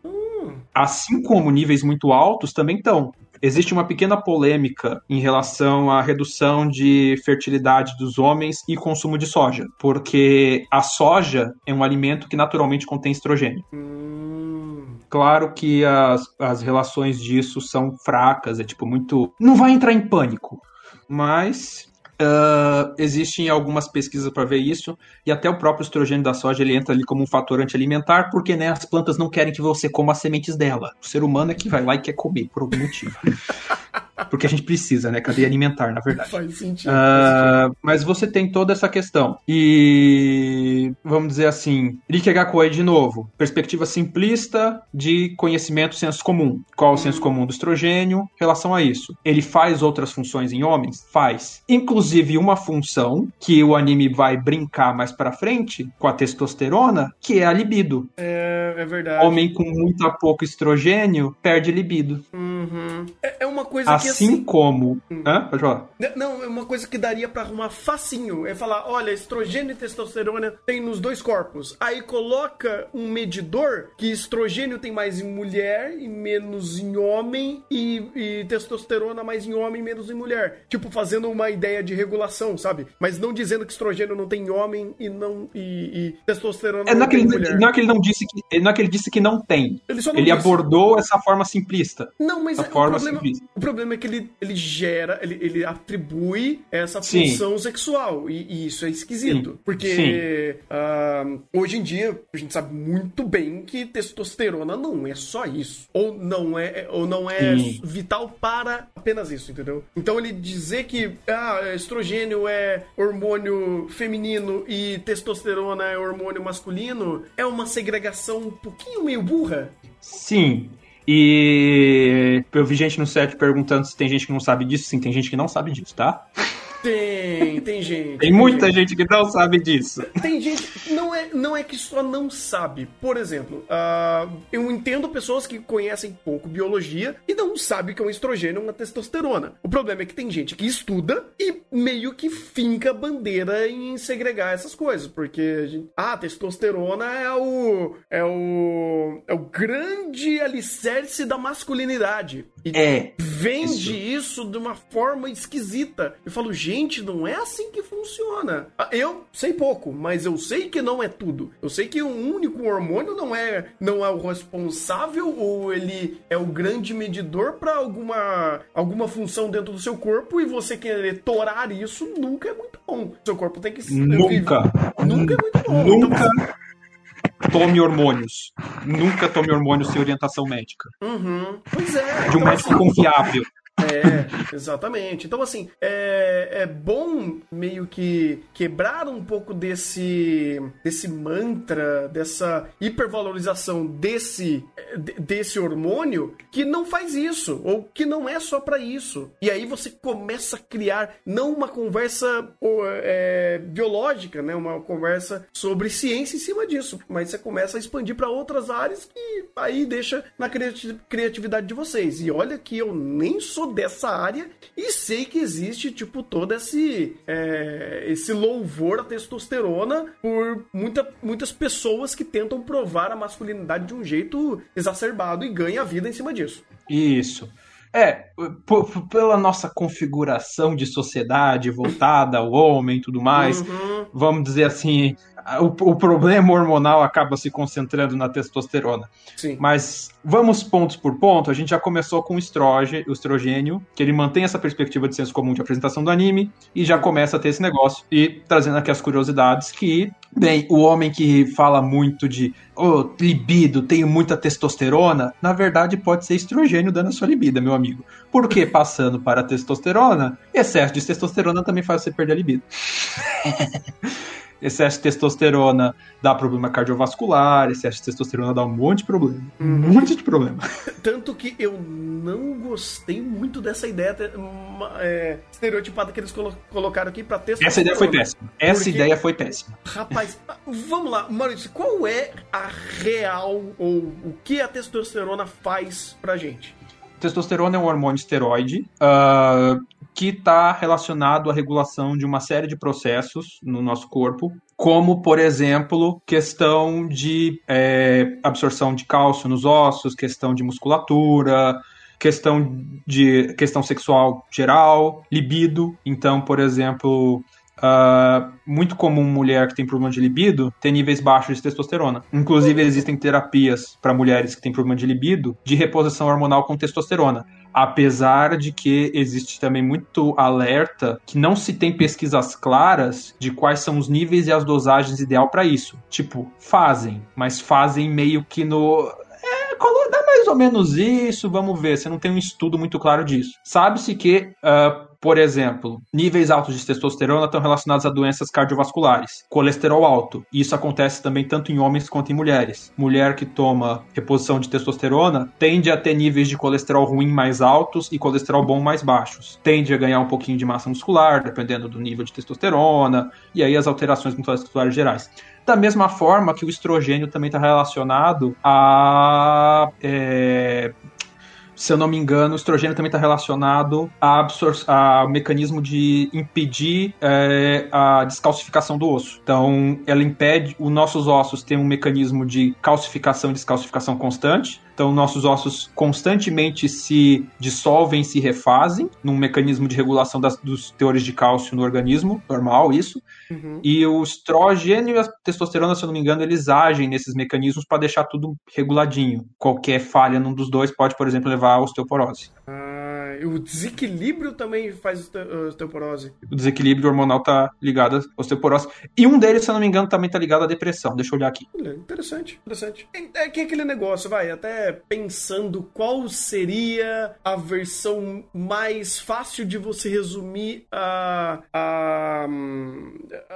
Assim como níveis muito altos também estão. Existe uma pequena polêmica em relação à redução de fertilidade dos homens e consumo de soja, porque a soja é um alimento que naturalmente contém estrogênio. Hum, Claro que as, as relações disso são fracas, é tipo muito. Não vai entrar em pânico, mas. Ah, existem algumas pesquisas para ver isso e até o próprio estrogênio da soja ele entra ali como um fator antialimentar porque né, as plantas não querem que você coma as sementes dela. O ser humano é que vai lá e quer comer por algum motivo. Porque a gente precisa, né? Cadeia alimentar, na verdade. faz sentido. Ah, mas você tem toda essa questão. E vamos dizer assim, Rikegakoi de novo, perspectiva simplista de conhecimento senso comum. Qual o senso comum do estrogênio em relação a isso? Ele faz outras funções em homens? Faz. Inclusive uma função que o anime vai brincar mais pra frente com a testosterona, que é a libido. É, é verdade. Homem com muito pouco estrogênio perde libido. Uhum. É, é uma coisa que Assim assim. como. Hã? Pode falar. Não, é uma coisa que daria pra arrumar facinho. É falar, olha, estrogênio e testosterona tem nos dois corpos. Aí coloca um medidor que estrogênio tem mais em mulher e menos em homem e, e testosterona mais em homem e menos em mulher. Tipo, fazendo uma ideia de regulação, sabe? Mas não dizendo que estrogênio não tem em homem e não e, e testosterona É, não não, é que tem ele, mulher. não é que ele não disse que não é que ele disse que não tem. Ele só não Ele disse. abordou essa forma simplista. Não, mas é- o, forma problema, simplista. o problema é que ele, ele gera, ele, ele atribui essa Sim. função sexual. E, e isso é esquisito. Sim. Porque ah, hoje em dia a gente sabe muito bem que testosterona não é só isso. Ou não é, ou não é Sim. vital para apenas isso, entendeu? Então ele dizer que ah, estrogênio é hormônio feminino e testosterona é hormônio masculino é uma segregação um pouquinho meio burra. Sim. E eu vi gente no set perguntando se tem gente que não sabe disso. Sim, tem gente que não sabe disso, tá? Tem, tem gente. Tem muita gente que não sabe disso. Tem gente. Não é, não é que só não sabe. Por exemplo, ah, eu entendo pessoas que conhecem pouco biologia e não sabem que é um estrogênio ou uma testosterona. O problema é que tem gente que estuda e meio que finca a bandeira em segregar essas coisas. Porque, a gente, ah, testosterona é o. É o. É o grande alicerce da masculinidade. E É. vende isso. de uma forma esquisita. Eu falo, gente, não é assim que funciona. Ah, Eu sei pouco, mas eu sei que não é tudo. Eu sei que um único hormônio não é, não é o responsável ou ele é o grande medidor para alguma, alguma função dentro do seu corpo e você querer torar isso nunca é muito bom. Seu corpo tem que Nunca. Nunca é muito bom. Nunca Então, tome hormônios. Nunca tome hormônios sem orientação médica. uhum. Pois é. De um Então, médico assim, confiável. É, exatamente. Então, assim, é, é bom meio que quebrar um pouco desse, desse mantra, dessa hipervalorização desse, de- desse hormônio que não faz isso, ou que não é só pra isso. E aí você começa a criar não uma conversa é, biológica, né? Uma conversa sobre ciência em cima disso, mas você começa a expandir pra outras áreas que aí deixa na criati- criatividade de vocês. E olha que eu nem sou dessa área e sei que existe, tipo, todo esse, é, esse louvor à testosterona por muita, muitas pessoas que tentam provar a masculinidade de um jeito exacerbado e ganha a vida em cima disso. Isso. É, pela nossa configuração de sociedade voltada ao homem e tudo mais, Uhum. vamos dizer assim, o, o problema hormonal acaba se concentrando na testosterona. Sim. Mas vamos pontos por ponto. A gente já começou com o estrogênio, que ele mantém essa perspectiva de senso comum de apresentação do anime e já começa a ter esse negócio. E trazendo aqui as curiosidades que, bem, o homem que fala muito de oh, libido, tenho muita testosterona, na verdade pode ser estrogênio dando a sua libido, meu amigo. Porque passando para a testosterona, excesso de testosterona também faz você perder a libido. excesso de testosterona dá problema cardiovascular, excesso de testosterona dá um monte de problema. Um monte de problema. Tanto que eu não gostei muito dessa ideia é, estereotipada que eles colo colocaram aqui pra testosterona. Essa ideia foi péssima. Essa Porque- ideia foi péssima. Rapaz, vamos lá, Maurício, qual é a real ou o que a testosterona faz pra gente? Testosterona é um hormônio esteroide ah, que está relacionado à regulação de uma série de processos no nosso corpo, como, por exemplo, questão de é, absorção de cálcio nos ossos, questão de musculatura, questão de questão sexual geral, libido. Então, por exemplo, ah, muito comum mulher que tem problema de libido ter níveis baixos de testosterona. Inclusive, existem terapias para mulheres que têm problema de libido de reposição hormonal com testosterona. Apesar de que existe também muito alerta que não se tem pesquisas claras de quais são os níveis e as dosagens ideal para isso. Tipo, fazem, mas fazem meio que no é, dá mais ou menos isso, vamos ver. Você não tem um estudo muito claro disso. Sabe-se que, ah, por exemplo, níveis altos de testosterona estão relacionados a doenças cardiovasculares, colesterol alto. Isso acontece também tanto em homens quanto em mulheres. Mulher que toma reposição de testosterona tende a ter níveis de colesterol ruim mais altos e colesterol bom mais baixos. Tende a ganhar um pouquinho de massa muscular, dependendo do nível de testosterona, e aí as alterações musculares gerais. Da mesma forma que o estrogênio também está relacionado a. é, se eu não me engano, o estrogênio também está relacionado a ao mecanismo de impedir é, a descalcificação do osso. Então, ela impede, os nossos ossos têm um mecanismo de calcificação e descalcificação constante. Então, nossos ossos constantemente se dissolvem, se refazem, num mecanismo de regulação das- dos teores de cálcio no organismo, normal isso. Uhum. E o estrogênio e a testosterona, se eu não me engano, eles agem nesses mecanismos para deixar tudo reguladinho. Qualquer falha num dos dois pode, por exemplo, levar à osteoporose. Ah, o desequilíbrio também faz uh, osteoporose. O desequilíbrio hormonal tá ligado à osteoporose. E um deles, se eu não me engano, também tá ligado à depressão. Deixa eu olhar aqui. Olha, Interessante, interessante. É, é que aquele negócio, vai, até pensando qual seria a versão mais fácil de você resumir a, a,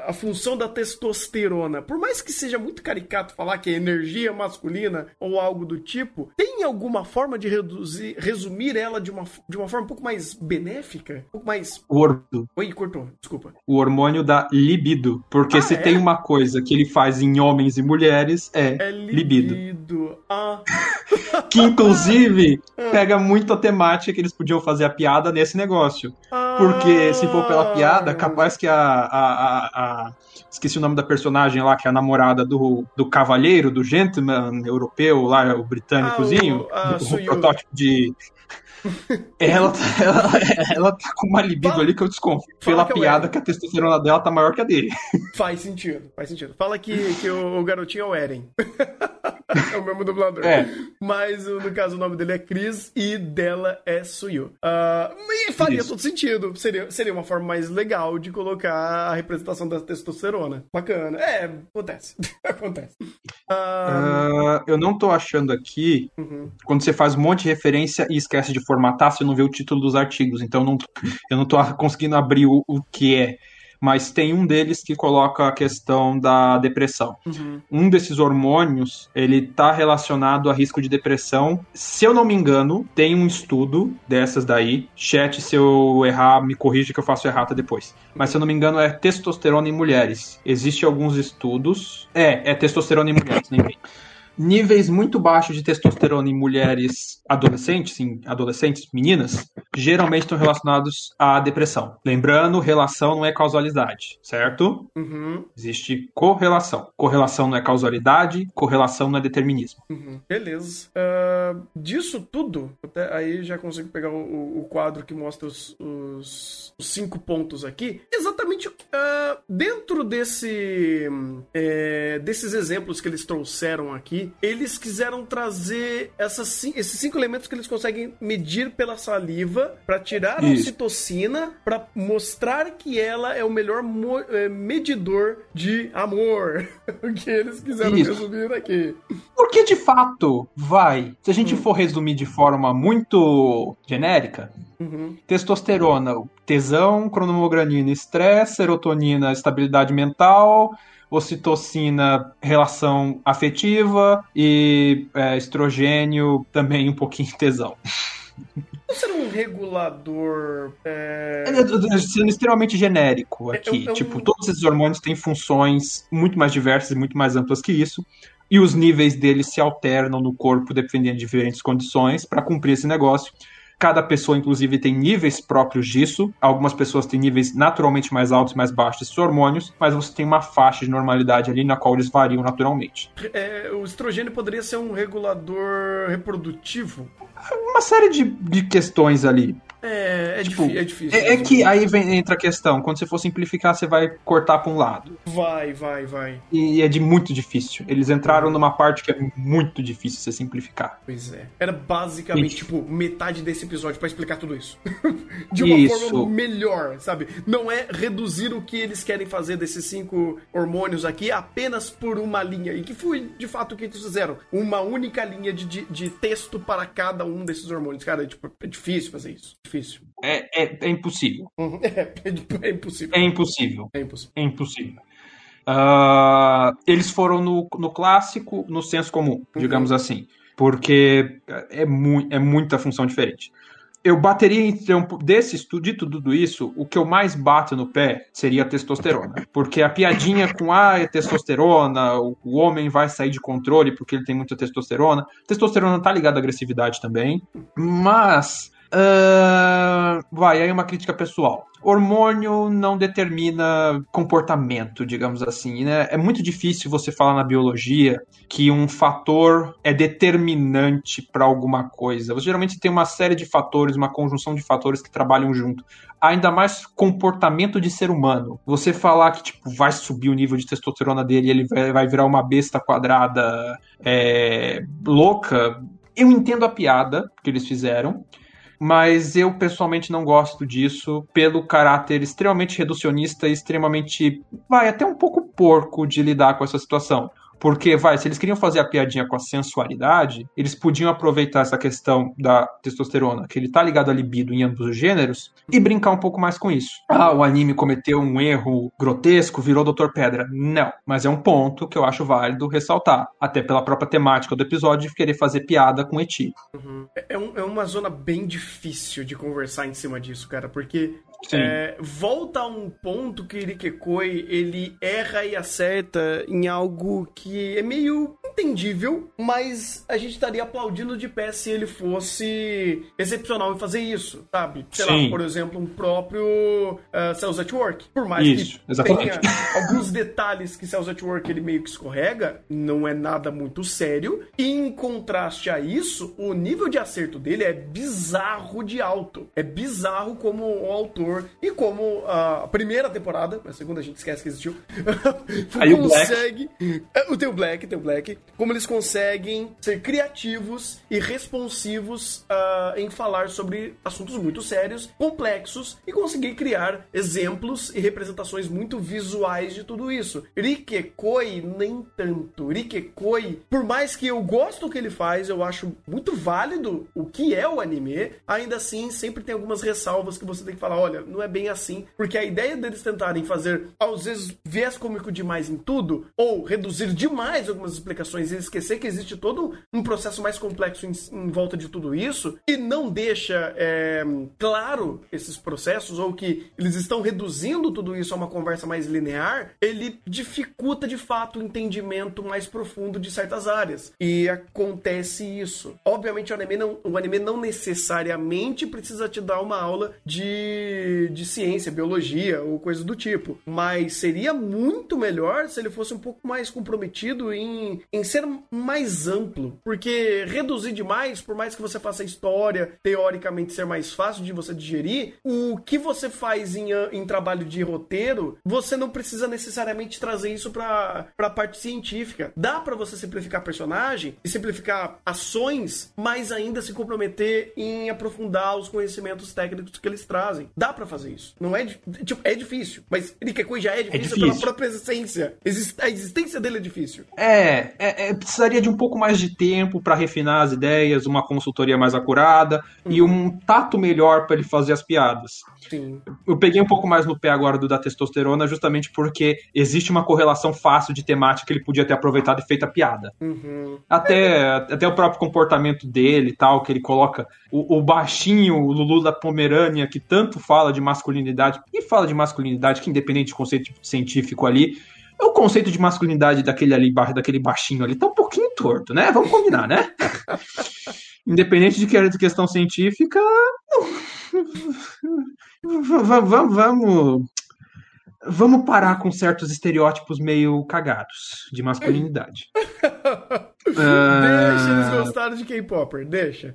a função da testosterona. Por mais que seja muito caricato falar que é energia masculina ou algo do tipo, tem alguma forma de reduzir, resumir ela de uma, de uma forma um pouco mais benéfica? Um pouco mais. O, Oi, cortou, desculpa. o hormônio da libido. Porque Ah, se é? tem uma coisa que ele faz em homens e mulheres, é, É libido. libido. Ah, Que, inclusive, pega muito a temática que eles podiam fazer a piada nesse negócio. Porque se for pela piada, capaz que a, a, a, a- Esqueci o nome da personagem lá, que é a namorada do, do cavalheiro, do gentleman europeu lá, o britânicozinho. Ah, o- a o protótipo de. Ela, tá- ela, ela tá com uma libido Fala- ali que eu desconfio. Pela que é piada Eren. que a testosterona dela tá maior que a dele. Faz sentido, faz sentido. Fala que, que o, o garotinho é o Eren. é o mesmo dublador. É. Mas no caso o nome dele é Chris e dela é Suyu. Ah, e faria Isso. todo sentido. Seria, seria uma forma mais legal de colocar a representação da testosterona. Bacana. É, acontece. acontece. Ah, eu não tô achando aqui. uhum. Quando você faz um monte de referência e esquece de formatar, você não vê o título dos artigos. Então não, eu não tô conseguindo abrir o, o que é. Mas tem um deles que coloca a questão da depressão. Uhum. Um desses hormônios, ele tá relacionado a risco de depressão. Se eu não me engano, tem um estudo dessas daí. Chat, se eu errar, me corrija que eu faço errata depois. Mas se eu não me engano, é testosterona em mulheres. Existem alguns estudos. É, é testosterona em mulheres, lembrei. níveis muito baixos de testosterona em mulheres adolescentes, em adolescentes, meninas, geralmente estão relacionados à depressão. Lembrando, relação não é causalidade, certo? Uhum, Existe correlação. Correlação não é causalidade, correlação não é determinismo. uhum. Beleza. Ah, disso tudo, até aí já consigo pegar o, o- quadro que mostra os, os- os cinco pontos aqui. Exatamente ah, dentro desse é, desses exemplos que eles trouxeram aqui, eles quiseram trazer essas, esses cinco elementos que eles conseguem medir pela saliva para tirar a Isso. ocitocina, para mostrar que ela é o melhor é, medidor de amor. o que eles quiseram Isso. resumir aqui. Porque de fato, vai. Se a gente for resumir de forma muito genérica, Uhum. testosterona, tesão, cronomogranina, estresse, serotonina, estabilidade mental, ocitocina, relação afetiva e é, estrogênio, também um pouquinho tesão. Ser um regulador. é, Sendo extremamente genérico É, aqui. é um- Tipo, todos esses hormônios têm funções muito mais diversas e muito mais amplas que isso. E os níveis deles se alternam no corpo dependendo de diferentes condições para cumprir esse negócio. Cada pessoa, inclusive, tem níveis próprios disso. Algumas pessoas têm níveis naturalmente mais altos e mais baixos desses hormônios, mas você tem uma faixa de normalidade ali na qual eles variam naturalmente. é, o estrogênio poderia ser um regulador reprodutivo? Uma série de, de questões ali. É, é, Tipo, difí- é difícil. É, é que aí vem, entra a questão: quando você for simplificar, você vai cortar para um lado. Vai, vai, vai. E é de muito difícil. Eles entraram numa parte que é muito difícil você simplificar. Pois é. Era basicamente, tipo, metade desse episódio pra explicar tudo isso. De uma Isso. forma melhor, sabe? Não é reduzir o que eles querem fazer desses cinco hormônios aqui apenas por uma linha. E que foi, de fato, o que eles fizeram. Uma única linha de, de, de texto para cada um desses hormônios. Cara, é, tipo, é difícil fazer isso. Difícil. É, é, é impossível. Uhum. É, é, impossível. É impossível. É impossível. É impossível. Ah, eles foram no, no clássico, no senso comum, digamos assim. Porque é, mui- é muita função diferente. Eu bateria então desse estudo, de tudo isso, o que eu mais bato no pé seria a testosterona. Porque a piadinha com ah, é testosterona, o, o homem vai sair de controle porque ele tem muita testosterona. Testosterona tá ligada à agressividade também. Mas. Ah, vai, aí uma crítica pessoal. Hormônio não determina comportamento, digamos assim, né? É muito difícil você falar na biologia que um fator é determinante para alguma coisa. Você geralmente tem uma série de fatores, uma conjunção de fatores que trabalham junto. Ainda mais comportamento de ser humano. Você falar que tipo vai subir o nível de testosterona dele, ele vai, vai virar uma besta quadrada é, louca. Eu entendo a piada que eles fizeram mas eu pessoalmente não gosto disso pelo caráter extremamente reducionista e extremamente, vai, até um pouco porco de lidar com essa situação. Porque, vai, se eles queriam fazer a piadinha com a sensualidade, eles podiam aproveitar essa questão da testosterona, que ele tá ligado à libido em ambos os gêneros, e brincar um pouco mais com isso. Ah, o anime cometeu um erro grotesco, virou Doutor Pedra. Não, mas é um ponto que eu acho válido ressaltar. Até pela própria temática do episódio de querer fazer piada com Eti. É, é um- é uma zona bem difícil de conversar em cima disso, cara, porque. É, volta a um ponto que Irikekoi ele erra e acerta em algo que é meio entendível, mas a gente estaria aplaudindo de pé se ele fosse excepcional em fazer isso, sabe? Sei lá, Sim. por exemplo, um próprio uh, Cells at Work. Por mais Isso, que exatamente. tenha alguns detalhes que Cells at Work ele meio que escorrega, não é nada muito sério. E em contraste a isso, o nível de acerto dele é bizarro de alto. É bizarro como o autor e como a primeira temporada, a segunda a gente esquece que existiu, Aí o consegue. É, O teu Black, teu Black, como eles conseguem ser criativos e responsivos ah, em falar sobre assuntos muito sérios, complexos e conseguir criar exemplos e representações muito visuais de tudo isso. Rikekoi, nem tanto. Rikekoi, por mais que eu gosto do que ele faz, eu acho muito válido o que é o anime, ainda assim sempre tem algumas ressalvas que você tem que falar, olha, não é bem assim, porque a ideia deles tentarem fazer, às vezes, viés cômico demais em tudo, ou reduzir demais algumas explicações e esquecer que existe todo um processo mais complexo em, em volta de tudo isso, e não deixa é, claro esses processos, ou que eles estão reduzindo tudo isso a uma conversa mais linear, ele dificulta de fato o entendimento mais profundo de certas áreas. E acontece isso. Obviamente, o anime não, o anime não necessariamente precisa te dar uma aula de, de ciência, biologia ou coisa do tipo. Mas seria muito melhor se ele fosse um pouco mais comprometido em, em ser mais amplo. Porque reduzir demais, por mais que você faça a história teoricamente ser mais fácil de você digerir, o que você faz em, em trabalho de roteiro, você não precisa necessariamente trazer isso para a parte científica. Dá para você simplificar personagem e simplificar ações, mas ainda se comprometer em aprofundar os conhecimentos técnicos que eles trazem. Dá para fazer isso. Não é, tipo, é difícil, mas Nikekoi já é difícil, é difícil. pela própria essência. A existência dele é difícil. É, é, é precisaria de um pouco mais de tempo para refinar as ideias, uma consultoria mais acurada uhum. e um tato melhor para ele fazer as piadas. Sim. Eu peguei um pouco mais no pé agora do da testosterona, justamente porque existe uma correlação fácil de temática que ele podia ter aproveitado e feito a piada. Uhum. Até, até o próprio comportamento dele e tal, que ele coloca o, o baixinho, o Lulu da Pomerânia, que tanto fala de masculinidade, e fala de masculinidade, que independente de conceito científico ali, o conceito de masculinidade daquele ali, daquele baixinho ali, tá um pouquinho torto, né? Vamos combinar, né? Independente de que era de questão científica, vamos, vamos, vamos parar com certos estereótipos meio cagados de masculinidade. Deixa eles gostarem de K-Popper, deixa.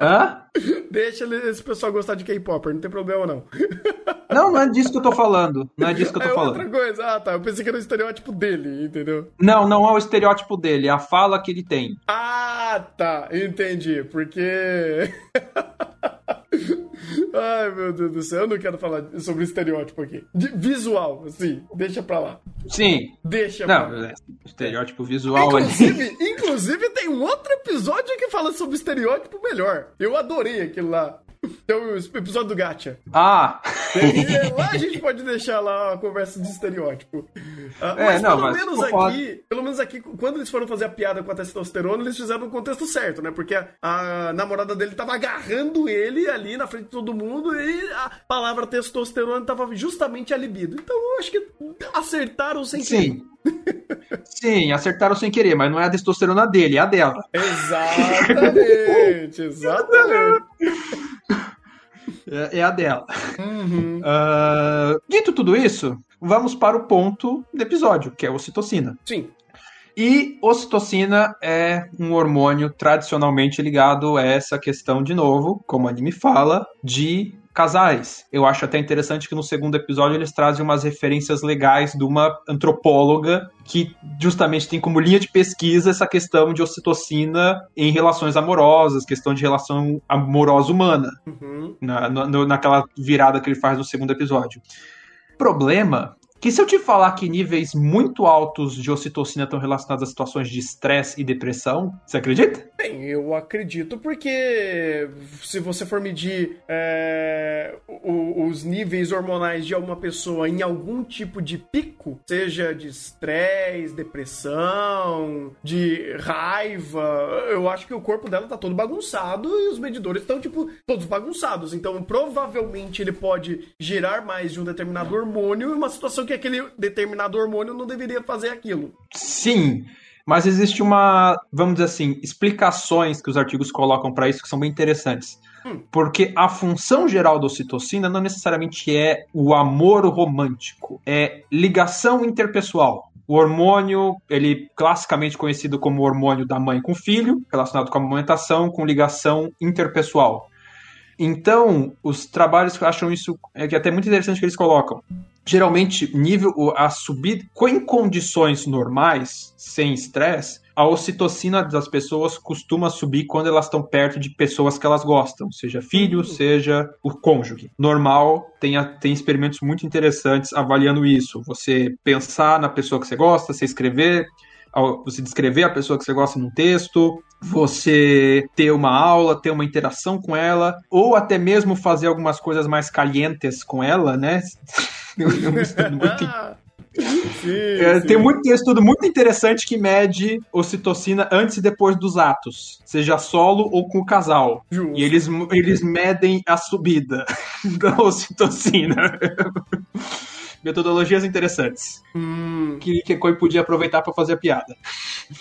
Hã? Deixa esse pessoal gostar de K-Popper, não tem problema não. Não, não é disso que eu tô falando. Não é disso que eu tô é falando. outra coisa. Ah, tá. Eu pensei que era o estereótipo dele, entendeu? Não, não é o estereótipo dele, é a fala que ele tem. Ah, tá. Entendi. Porque. Ai, meu Deus do céu, eu não quero falar sobre estereótipo aqui. De visual, assim, deixa pra lá. Sim. Deixa não, pra lá. É, estereótipo visual inclusive, ali. Inclusive, tem um outro episódio que fala sobre estereótipo melhor. Eu adorei aquilo lá. É o episódio do Gacha. Ah! E lá a gente pode deixar lá a conversa de estereótipo. Ah, é, mas, não, pelo mas menos aqui, pelo menos aqui, quando eles foram fazer a piada com a testosterona, eles fizeram no contexto certo, né? Porque a, a, namorada dele tava agarrando ele ali na frente de todo mundo e a palavra testosterona tava justamente a libido. Então eu acho que acertaram sem Sim. Sim, acertaram sem querer, mas não é a testosterona dele, é a dela. Exatamente, exatamente. É, é a dela. Uhum. Uh, dito tudo isso, vamos para o ponto do episódio, que é a ocitocina. Sim. E ocitocina é um hormônio tradicionalmente ligado a essa questão, de novo, como a anime fala, de casais. Eu acho até interessante que no segundo episódio eles trazem umas referências legais de uma antropóloga que justamente tem como linha de pesquisa essa questão de ocitocina em relações amorosas, questão de relação amorosa humana, uhum. na, na, naquela virada que ele faz no segundo episódio. Problema que se eu te falar que níveis muito altos de ocitocina estão relacionados a situações de estresse e depressão, você acredita? Bem, eu acredito porque se você for medir é, os níveis hormonais de alguma pessoa em algum tipo de pico, seja de estresse, depressão, de raiva, eu acho que o corpo dela tá todo bagunçado e os medidores estão, tipo, todos bagunçados. Então, provavelmente ele pode gerar mais de um determinado hormônio em uma situação que que aquele determinado hormônio não deveria fazer aquilo. Sim, mas existe uma, vamos dizer assim, explicações que os artigos colocam para isso que são bem interessantes. Hum. Porque a função geral da ocitocina não necessariamente é o amor romântico, é ligação interpessoal. O hormônio, ele classicamente conhecido como hormônio da mãe com filho, relacionado com a amamentação, com ligação interpessoal. Então, os trabalhos que acham isso é que é até muito interessante que eles colocam geralmente nível a subir em condições normais, sem estresse, a ocitocina das pessoas costuma subir quando elas estão perto de pessoas que elas gostam, seja filho, uhum. seja o cônjuge. Normal, tem, tem experimentos muito interessantes avaliando isso. Você pensar na pessoa que você gosta, você escrever, você descrever a pessoa que você gosta num texto, você ter uma aula, ter uma interação com ela, ou até mesmo fazer algumas coisas mais calientes com ela, né? Estudo muito Sim, É, sim. tem, muito, tem um estudo muito interessante que mede ocitocina antes e depois dos atos, seja solo ou com o casal. Justo. E eles, eles medem a subida da ocitocina. Metodologias interessantes. Hum, Que Kekoi podia aproveitar para fazer a piada.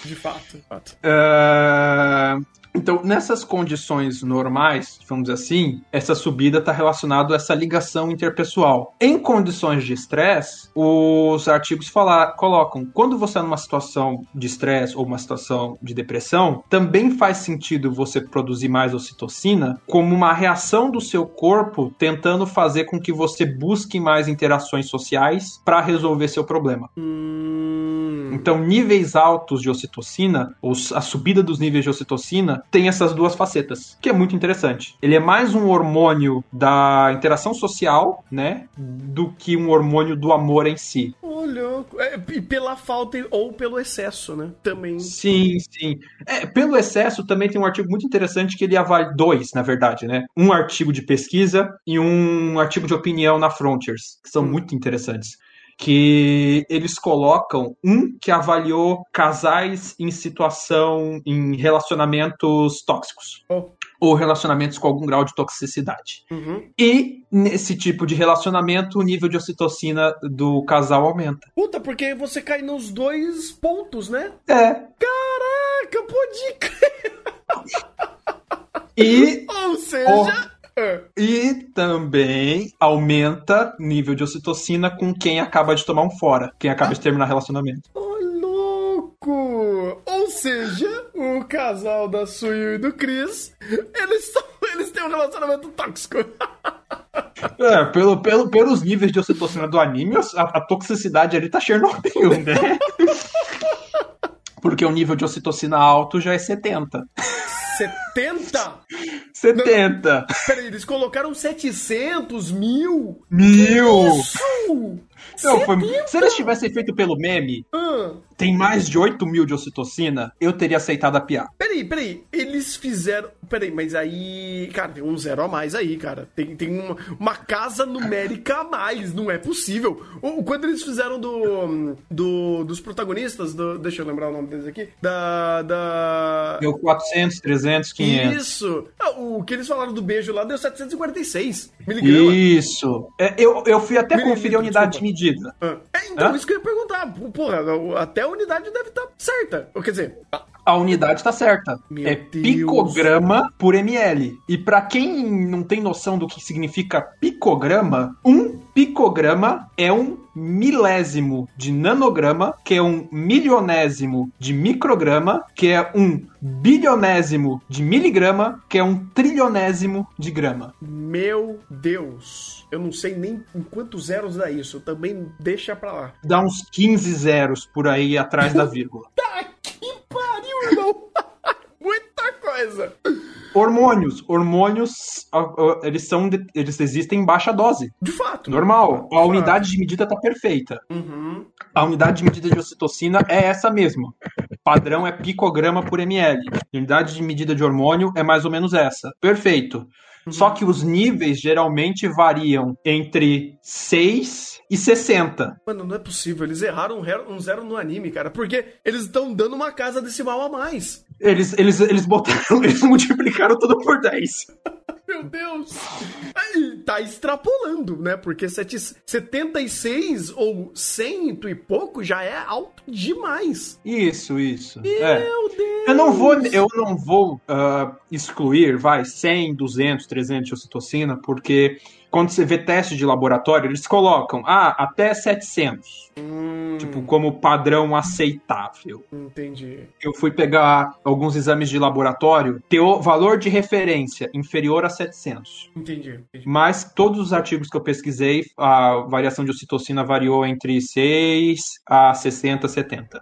de fato, de fato. Ah, então, nessas condições normais, vamos dizer assim, essa subida está relacionada a essa ligação interpessoal. Em condições de estresse, os artigos falar, colocam, quando você está numa situação de estresse ou uma situação de depressão, também faz sentido você produzir mais ocitocina como uma reação do seu corpo tentando fazer com que você busque mais interações sociais para resolver seu problema. Hum, Então, níveis altos de ocitocina, ou a subida dos níveis de ocitocina, tem essas duas facetas, que é muito interessante. Ele é mais um hormônio da interação social, né, do que um hormônio do amor em si. louco. É, e pela falta ou pelo excesso, né? Também. Sim, sim. É, pelo excesso, também tem um artigo muito interessante que ele avalia dois, na verdade, né? Um artigo de pesquisa e um artigo de opinião na Frontiers, que são Hum. muito interessantes. Que eles colocam um que avaliou casais em situação, em relacionamentos tóxicos. Oh. Ou relacionamentos com algum grau de toxicidade. Uhum. E nesse tipo de relacionamento, o nível de ocitocina do casal aumenta. Puta, porque você cai nos dois pontos, né? É. Caraca, pode crer. E Ou seja. é, E também aumenta o nível de ocitocina com quem acaba de tomar um fora, quem acaba de terminar relacionamento. Ô, louco! Ou seja, o casal da Suyu e do Chris, eles, são, eles têm um relacionamento tóxico. É, pelo, pelo, pelos níveis de ocitocina do anime, a, a toxicidade ali tá Chernobyl, né? Porque o nível de ocitocina alto já é 70. 70? 70! Peraí, eles colocaram 700 mil? Mil! Uh, Não, foi- se eles tivessem feito pelo meme, ah, tem mais de 8 mil de ocitocina, eu teria aceitado a piada. peraí, peraí. Eles fizeram. Peraí, mas aí. Cara, tem um zero a mais aí, cara. Tem, tem uma, uma casa numérica a mais. Não é possível. O, quando eles fizeram do, do. dos protagonistas. do- deixa eu lembrar o nome deles aqui. Da. Da. Deu 400, 300, 500. Isso! Ah, o que eles falaram do beijo lá deu 746 miligramas. Isso. É, eu, eu fui até conferir a unidade desculpa. Medida. Ah, É, então, Hã? isso que eu ia perguntar. Porra, até a unidade deve estar certa. Ou quer dizer, A unidade tá certa. Meu é Deus. picograma por ml. E pra quem não tem noção do que significa picograma, um picograma é um milésimo de nanograma, que é um milionésimo de micrograma, que é um bilionésimo de miligrama, que é um trilionésimo de grama. meu Deus. Eu não sei nem em quantos zeros dá isso. Também deixa pra lá. Dá uns 15 zeros por aí atrás da vírgula. Tá irmão. Muita coisa. Hormônios. Hormônios, eles são eles existem em baixa dose. De fato. Normal. A unidade de medida tá perfeita. Uhum. A unidade de medida de ocitocina é essa mesma. Padrão é picograma por ml. A unidade de medida de hormônio é mais ou menos essa. Perfeito. Só que os níveis geralmente variam entre 6 e 60. Mano, não é possível. Eles erraram um um zero no anime, cara. Porque eles estão dando uma casa decimal a mais. Eles, eles, eles botaram, eles multiplicaram tudo por 10. Meu Deus! Tá extrapolando, né? Porque sete- 76 ou 100 e pouco já é alto demais. Isso, isso. É. Meu Deus! Eu não vou, eu não vou ah, excluir, vai, 100, 200, 300 de ocitocina, porque quando você vê teste de laboratório, eles colocam, ah, até 700, Hum, tipo, como padrão aceitável. entendi. Eu fui pegar alguns exames de laboratório, teu valor de referência inferior a 700. Entendi. entendi. Mas todos os artigos que eu pesquisei, a variação de ocitocina variou entre 6 a 60, 70.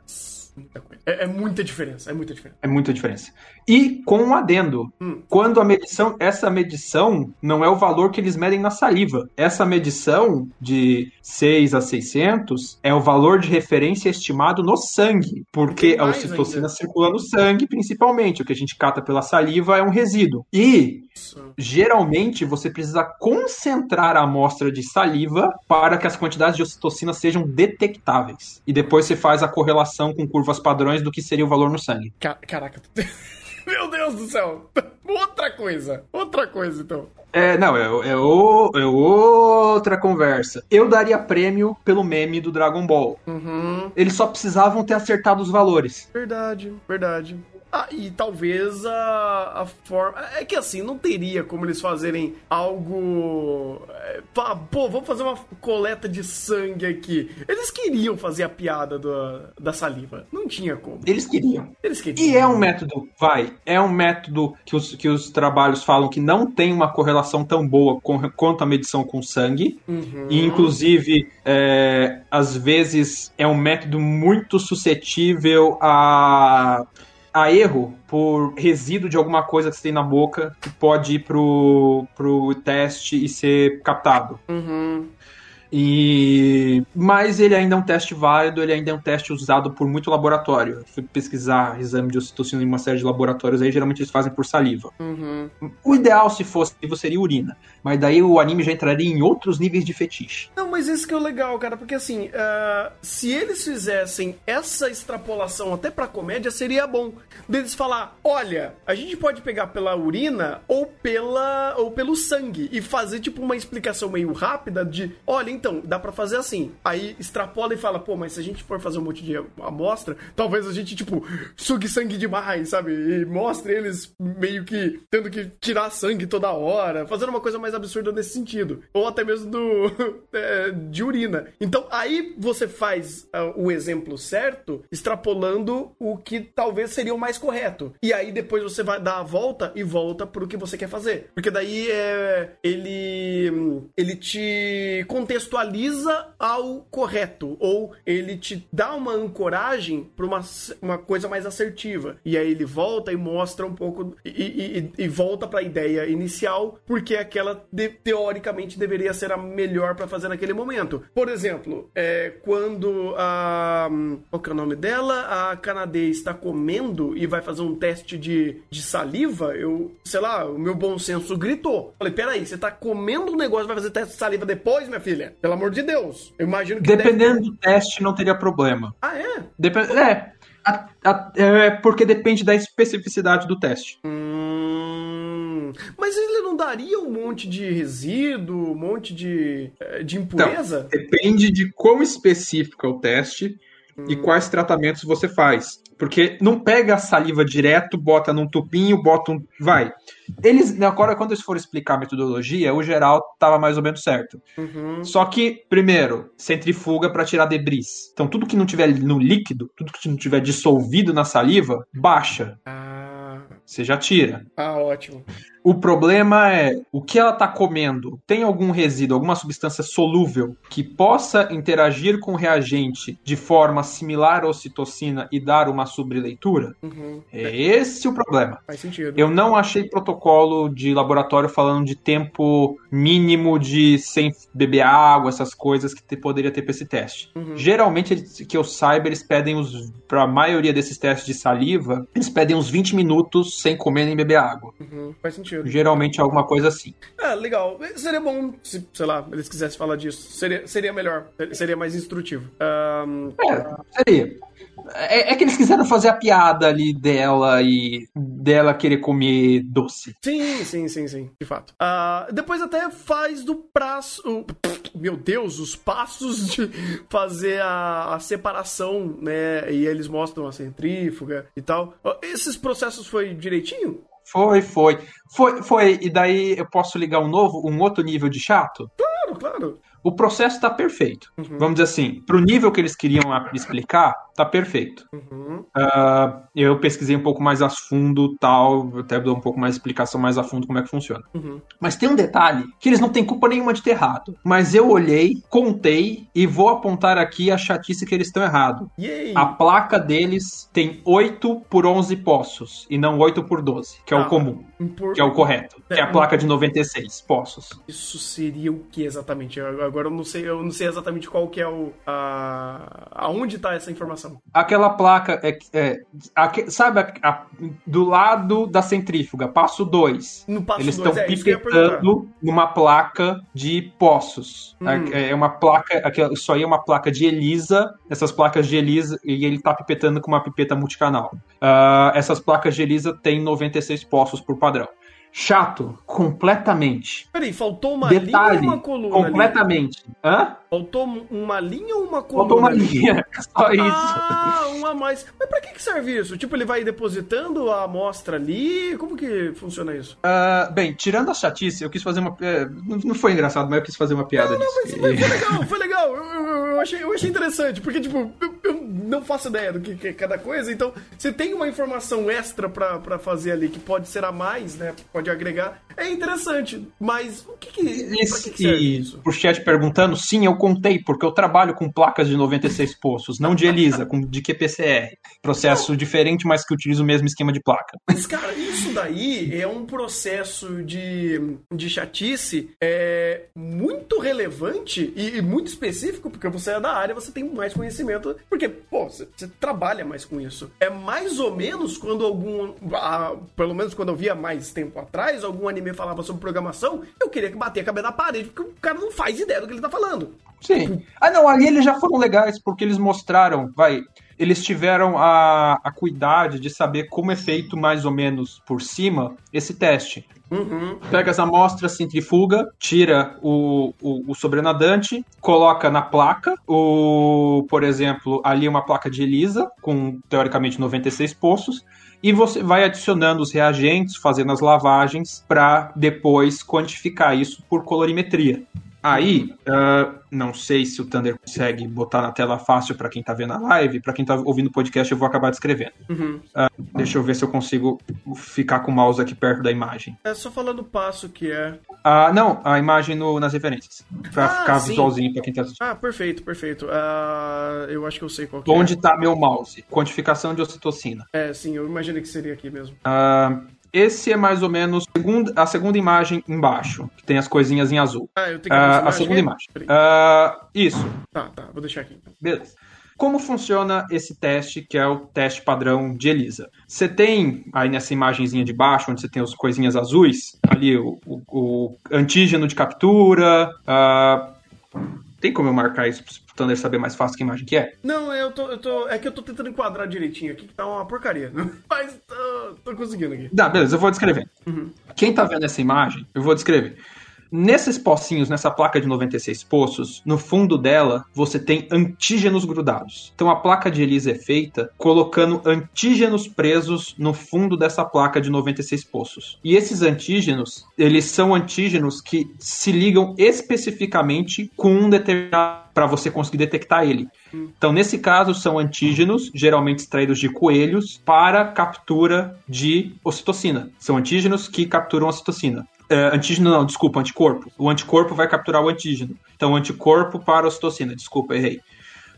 Muita coisa. É, é muita diferença, é muita diferença. É muita diferença. E com um adendo. Hum. Quando a medição, essa medição não é o valor que eles medem na saliva. Essa medição de 6 a 600 é o valor de referência estimado no sangue, porque a ocitocina ainda. circula no sangue principalmente. O que a gente cata pela saliva é um resíduo. E Isso. geralmente você precisa concentrar a amostra de saliva para que as quantidades de ocitocina sejam detectáveis. E depois você faz a correlação com curvas padrões do que seria o valor no sangue. Ca- Caraca. Meu Deus do céu. Outra coisa. Outra coisa, então. É, não, é, é, o- é outra conversa. Eu daria prêmio pelo meme do Dragon Ball. Uhum. Eles só precisavam ter acertado os valores. Verdade, verdade. Ah, e talvez a, a forma. É que assim, não teria como eles fazerem algo. é, pá, Pô, vamos fazer uma coleta de sangue aqui. Eles queriam fazer a piada do- da saliva. Não tinha como. Eles queriam. Eles queriam. E é um método, vai, é um método que os, que os trabalhos falam que não tem uma correlação tão boa com- quanto a medição com sangue. Uhum. E, inclusive, é, às vezes é um método muito suscetível a, a erro por resíduo de alguma coisa que você tem na boca que pode ir pro, pro teste e ser captado. Uhum. E mas ele ainda é um teste válido, ele ainda é um teste usado por muito laboratório. Eu fui pesquisar exame de ocitocina em uma série de laboratórios aí, geralmente eles fazem por saliva. Uhum. O ideal se fosse seria urina, mas daí o anime já entraria em outros níveis de fetiche. Não, mas isso que é o legal, cara, porque assim, ah, se eles fizessem essa extrapolação até pra comédia, seria bom. Deles falar, olha, a gente pode pegar pela urina ou pela ou pelo sangue e fazer tipo uma explicação meio rápida de, olha, então, dá pra fazer assim. Aí extrapola e fala, pô, mas se a gente for fazer um monte de amostra, talvez a gente tipo sugue sangue demais, sabe? E mostre eles meio que tendo que tirar sangue toda hora, fazendo uma coisa mais absurda nesse sentido. Ou até mesmo do é, de urina. Então aí você faz ah, o exemplo certo, extrapolando o que talvez seria o mais correto. E aí depois você vai dar a volta e volta pro que você quer fazer. Porque daí é, ele ele te contextualiza ao correto ou ele te dá uma ancoragem para uma, uma coisa mais assertiva. E aí ele volta e mostra um pouco e, e- e- volta para a ideia inicial, porque aquela de- teoricamente deveria ser a melhor para fazer naquele momento. Por exemplo, é, quando a. Qual que é o nome dela? A canadense está comendo e vai fazer um teste de, de saliva, eu, sei lá, o meu bom senso gritou. Falei, peraí, você tá comendo um negócio vai fazer teste de saliva depois, minha filha? Pelo amor de Deus. Eu imagino que. deve- Dependendo do teste, não teria problema. Ah, é? Depe- é, a- a- é porque depende da especificidade do teste. Hum, mas ele não daria um monte de resíduo, um monte de, eh, de impureza? Depende de quão específico é o teste e quais tratamentos você faz. Porque não pega a saliva direto, bota num tubinho, bota um. Vai. Eles. Agora, quando eles forem explicar a metodologia, o geral tava mais ou menos certo. Uhum. Só que, primeiro, centrifuga para tirar debris. Então, tudo que não tiver no líquido, tudo que não tiver dissolvido na saliva, baixa. Ah, Você já tira. ah, ótimo. O problema é o que ela está comendo. Tem algum resíduo, alguma substância solúvel que possa interagir com o reagente de forma similar à ocitocina e dar uma sobreleitura? Uhum. É esse o problema. Faz sentido. Eu não achei protocolo de laboratório falando de tempo mínimo de sem beber água, essas coisas que te- poderia ter para esse teste. Uhum. Geralmente, que eu saiba, eles pedem os. Para a maioria desses testes de saliva, eles pedem uns 20 minutos sem comer nem beber água. Uhum. Faz sentido. Geralmente é alguma coisa assim. É, legal. Seria bom se, sei lá, eles quisessem falar disso. Seria, seria melhor. Seria mais instrutivo. Ahn, É, seria. É, é que eles quiseram fazer a piada ali dela e dela querer comer doce. Sim, sim, sim, sim, de fato. Ah, depois até faz do prazo. Meu Deus, os passos de fazer a, a separação, né? E eles mostram a centrífuga e tal. Esses processos foi direitinho? Foi, foi. Foi, foi. E daí eu posso ligar um novo, um outro nível de chato? Claro, claro. O processo tá perfeito. Vamos dizer assim, pro nível que eles queriam explicar, tá perfeito. Uhum. Ah, eu pesquisei um pouco mais a fundo, tal, até dou um pouco mais de explicação mais a fundo como é que funciona. Uhum. Mas tem um detalhe que eles não têm culpa nenhuma de ter errado. Mas eu olhei, contei e vou apontar aqui a chatice que eles estão errado. Yay! A placa deles tem 8 por 11 poços e não 8 por 12, que é Ah. o comum, Que é o correto, que é a placa de 96 poços. Isso seria o que exatamente? Eu- Agora eu não sei, eu não sei exatamente qual que é o. A... Aonde tá essa informação? Aquela placa é, é sabe a- a- do lado da centrífuga, passo 2. No passo Eles estão é pipetando numa placa de poços. Hum. É é uma placa, aquela- isso aí é uma placa de ELISA, essas placas de ELISA, e ele tá pipetando com uma pipeta multicanal. Ah, essas placas de ELISA têm 96 poços por padrão. Chato, completamente. Peraí, faltou uma Detalhe, linha ou uma coluna? ali? completamente. Hã? Faltou uma linha ou uma coluna? Faltou uma ali? linha, só isso. Ah, uma a mais. Mas pra que, que serve isso? Tipo, ele vai depositando a amostra ali? Como que funciona isso? Ah, bem, tirando a chatice, eu quis fazer uma. é, não não foi engraçado, mas eu quis fazer uma piada Não, disso. mas foi, foi legal, foi legal. Eu, eu- eu achei, eu achei interessante, porque, tipo, eu, eu não faço ideia do que, que é cada coisa, então, se tem uma informação extra pra, pra fazer ali que pode ser a mais, né? Pode agregar, é interessante. Mas o que que. pra que, que isso? por chat perguntando, sim, eu contei, porque eu trabalho com placas de 96 poços, não de ELISA, com, de QPCR. Processo diferente, mas que utiliza o mesmo esquema de placa. Mas, cara, isso daí é um processo de, de chatice é, muito relevante e, e muito específico, porque você é da área, você tem mais conhecimento, porque, pô, você, você trabalha mais com isso. É mais ou menos quando algum, ah, pelo menos quando eu via mais tempo atrás, algum anime falava sobre programação, eu queria que bater a cabeça na parede, porque o cara não faz ideia do que ele tá falando. Sim. Ah, não, ali eles já foram legais, porque eles mostraram, vai. Eles tiveram a, a de saber como é feito mais ou menos por cima esse teste. Uhum. Pega as amostras, centrifuga, tira o, o, o sobrenadante, coloca na placa, o, por exemplo, ali uma placa de ELISA, com teoricamente 96 poços, e você vai adicionando os reagentes, fazendo as lavagens, para depois quantificar isso por colorimetria. Aí, ah, não sei se o Thunder consegue botar na tela fácil para quem tá vendo a live, para quem tá ouvindo o podcast eu vou acabar descrevendo. Uhum. Ah, deixa eu ver se eu consigo ficar com o mouse aqui perto da imagem. É só falando o passo que é. Ah, não, a imagem no- nas referências. Pra Ah, ficar sim. visualzinho pra quem tá assistindo. Ah, perfeito, perfeito. Ah, eu acho que eu sei qual que é. Onde tá meu mouse? Quantificação de ocitocina. É, sim, eu imaginei que seria aqui mesmo. Ah, esse é mais ou menos segunda- a segunda imagem embaixo, que tem as coisinhas em azul. Ah, eu tenho que essa a segunda imagem. Ah, isso, Tá, tá, vou deixar aqui. então. beleza. Como funciona esse teste, que é o teste padrão de ELISA? Você tem aí nessa imagenzinha de baixo, onde você tem as coisinhas azuis, ali o, o- o antígeno de captura. ah, tem como eu marcar isso pro Thunder saber mais fácil que imagem que é? Não, eu tô, eu tô. É que eu tô tentando enquadrar direitinho aqui, que tá uma porcaria. Mas tô, tô conseguindo aqui. Tá, beleza, eu vou descrever. Uhum. Quem tá vendo essa imagem, eu vou descrever. Nesses pocinhos, nessa placa de 96 poços, no fundo dela você tem antígenos grudados. Então a placa de ELISA é feita colocando antígenos presos no fundo dessa placa de 96 poços. E esses antígenos, eles são antígenos que se ligam especificamente com um determinado para você conseguir detectar ele. Então, nesse caso, são antígenos, geralmente extraídos de coelhos, para captura de ocitocina. São antígenos que capturam ocitocina. É, antígeno não, desculpa, anticorpo. O anticorpo vai capturar o antígeno. Então, anticorpo para ocitocina, desculpa, errei.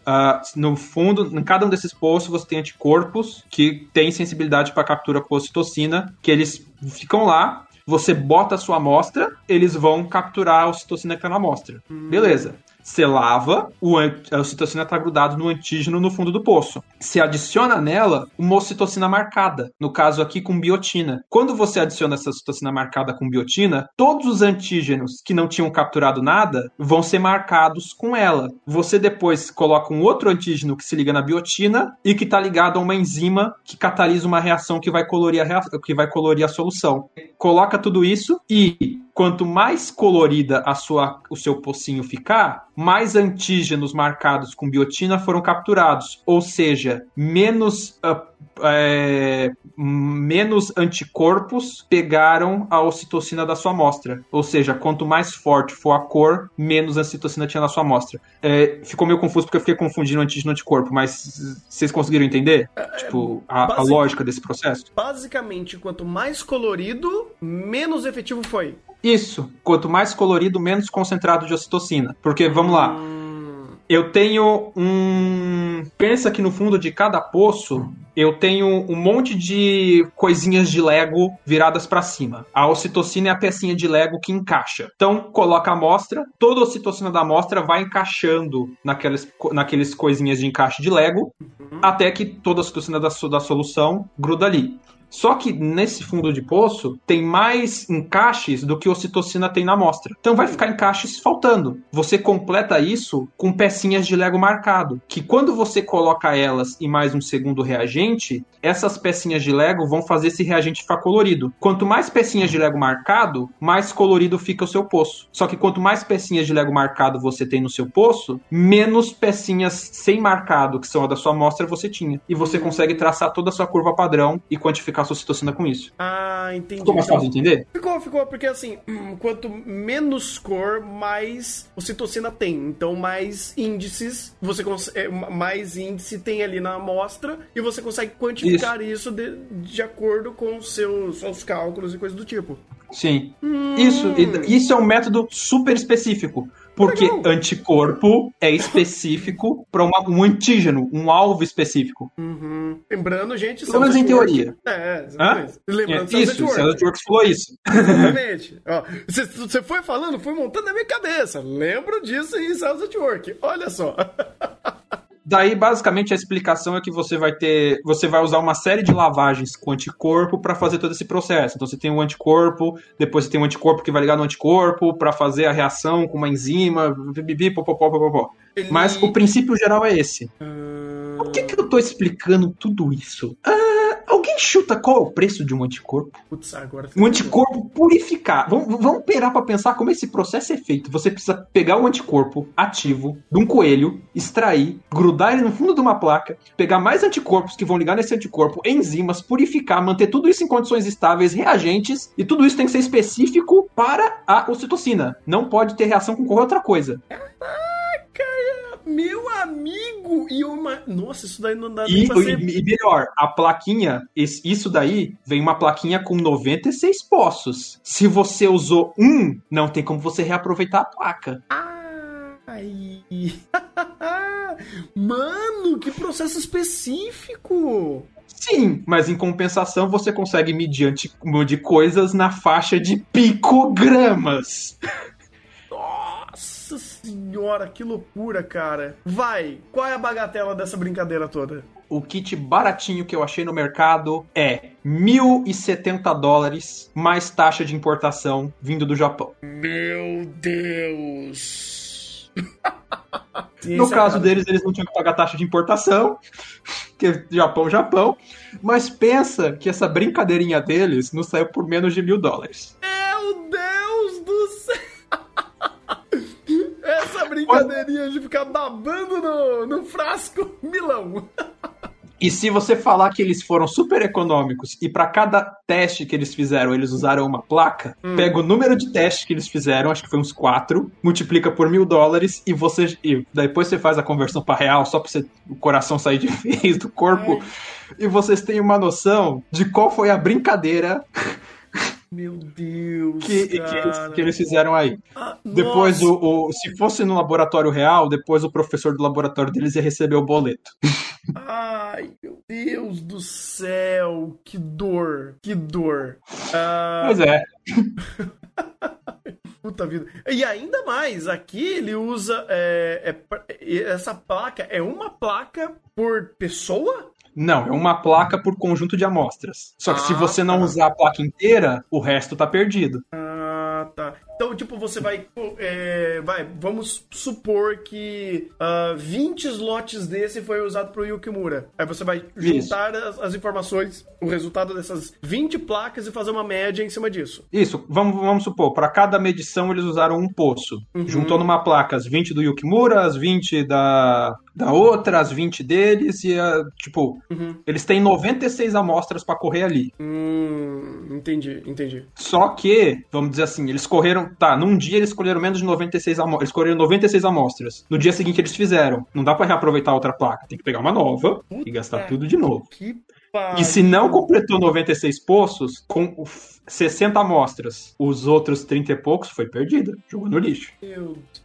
Ah, no fundo, em cada um desses poços você tem anticorpos que têm sensibilidade para captura com ocitocina, que eles ficam lá, você bota a sua amostra, eles vão capturar a ocitocina que está na amostra. Beleza. Você lava, o a ocitocina está grudado no antígeno no fundo do poço. Você adiciona nela uma ocitocina marcada, no caso aqui com biotina. Quando você adiciona essa ocitocina marcada com biotina, todos os antígenos que não tinham capturado nada vão ser marcados com ela. Você depois coloca um outro antígeno que se liga na biotina e que está ligado a uma enzima que catalisa uma reação que vai colorir a, que vai colorir a solução. Coloca tudo isso e quanto mais colorida a sua, o seu pocinho ficar, mais antígenos marcados com biotina foram capturados, ou seja, menos uh, é, menos anticorpos pegaram a ocitocina da sua amostra. Ou seja, quanto mais forte for a cor, menos ocitocina tinha na sua amostra. É, ficou meio confuso porque eu fiquei confundindo antígeno e anticorpo, mas vocês conseguiram entender? É, tipo, a, a lógica desse processo? Basicamente, quanto mais colorido, menos efetivo foi. Isso. Quanto mais colorido, menos concentrado de ocitocina. Porque, vamos lá. Hum eu tenho um. Pensa que no fundo de cada poço eu tenho um monte de coisinhas de Lego viradas para cima. A ocitocina é a pecinha de Lego que encaixa. Então, coloca a amostra, toda a ocitocina da amostra vai encaixando naquelas, naqueles coisinhas de encaixe de Lego, uhum. até que toda a ocitocina da, da solução gruda ali. Só que nesse fundo de poço tem mais encaixes do que ocitocina tem na amostra. Então vai ficar encaixes faltando. Você completa isso com pecinhas de Lego marcado, que quando você coloca elas em mais um segundo reagente, essas pecinhas de Lego vão fazer esse reagente ficar colorido. Quanto mais pecinhas de Lego marcado, mais colorido fica o seu poço. Só que quanto mais pecinhas de Lego marcado você tem no seu poço, menos pecinhas sem marcado, que são a da sua amostra, você tinha. E você consegue traçar toda a sua curva padrão e quantificar a sua ocitocina com isso. Ah, entendi. Ficou mais fácil de entender? Ficou, ficou, porque assim, quanto menos cor, mais ocitocina tem. Então, mais índices, você consegue, é, mais índice tem ali na amostra e você consegue quantificar isso, isso de, de acordo com seus, seus cálculos e coisas do tipo. Sim. Hum. Isso, isso é um método super específico. Porque Legal. anticorpo é específico para um antígeno, um alvo específico. Uhum. Lembrando, gente, Pelo menos em teoria. É, exatamente. Lembrando, é, isso, o falou isso. Exatamente. Você foi falando, foi montando na minha cabeça. Lembro disso em Cells at Work. Olha só. Daí, basicamente, a explicação é que você vai ter. Você vai usar uma série de lavagens com anticorpo para fazer todo esse processo. Então você tem um anticorpo, depois você tem um anticorpo que vai ligar no anticorpo para fazer a reação com uma enzima, bibi, popopó, popopó. Ele... Mas o princípio geral é esse. Por que, que eu tô explicando tudo isso? Ah, alguém chuta qual é o preço de um anticorpo? Putz, agora. Um anticorpo purificar. Vamos, vamos pegar para pensar como esse processo é feito. Você precisa pegar um anticorpo ativo de um coelho, extrair, grudar ele no fundo de uma placa, pegar mais anticorpos que vão ligar nesse anticorpo, enzimas, purificar, manter tudo isso em condições estáveis, reagentes, e tudo isso tem que ser específico para a ocitocina. Não pode ter reação com qualquer outra coisa. Meu amigo! E uma. Nossa, isso daí não dá nem e, pra ser... e melhor, a plaquinha, isso daí vem uma plaquinha com 96 poços. Se você usou um, não tem como você reaproveitar a placa. Ai. Mano, que processo específico! Sim, mas em compensação você consegue medir, medir coisas na faixa de picogramas. Nossa senhora, que loucura, cara. Vai, qual é a bagatela dessa brincadeira toda? O kit baratinho que eu achei no mercado é 1.070 dólares, mais taxa de importação vindo do Japão. Meu Deus! no caso deles, eles não tinham que pagar taxa de importação, que é Japão, Japão. Mas pensa que essa brincadeirinha deles não saiu por menos de mil dólares. Meu Deus do céu! Essa brincadeirinha de ficar babando no, no frasco, milão. E se você falar que eles foram super econômicos e para cada teste que eles fizeram, eles usaram uma placa, hum. pega o número de testes que eles fizeram, acho que foi uns quatro, multiplica por mil dólares e você. E depois você faz a conversão para real, só pra você, o coração sair de vez do corpo. É. E vocês têm uma noção de qual foi a brincadeira meu Deus. Que, que eles, que, eles, fizeram aí. Ah, depois, o, o, se fosse no laboratório real, depois o professor do laboratório deles ia receber o boleto. Ai, meu Deus do céu. Que dor. Que dor. Ah... Pois é. Puta vida. E ainda mais, aqui ele usa. É, é, essa placa é uma placa por pessoa? Não, é uma placa por conjunto de amostras. Só que ah, se você não tá. usar a placa inteira, o resto tá perdido. Ah, tá. Então, tipo, você vai. é, vai, vamos supor que ah, 20 slots desse foi usado pro Yukimura. Aí você vai juntar as, as informações, o resultado dessas 20 placas e fazer uma média em cima disso. Isso, vamos, vamos supor, para cada medição eles usaram um poço. Uhum. Juntou numa placa as 20 do Yukimura, as 20 da, da outra, as 20 deles, e a, tipo, Uhum. eles têm 96 amostras para correr ali. Hum, entendi, entendi. Só que, vamos dizer assim, eles correram, tá, num dia eles escolheram menos de 96 amostras, eles correram 96 amostras. No dia seguinte eles fizeram. Não dá para reaproveitar outra placa, tem que pegar uma nova e gastar tudo de novo. Que E se não completou 96 poços, com 60 amostras, os outros 30 e poucos foi perdido. Jogou no lixo.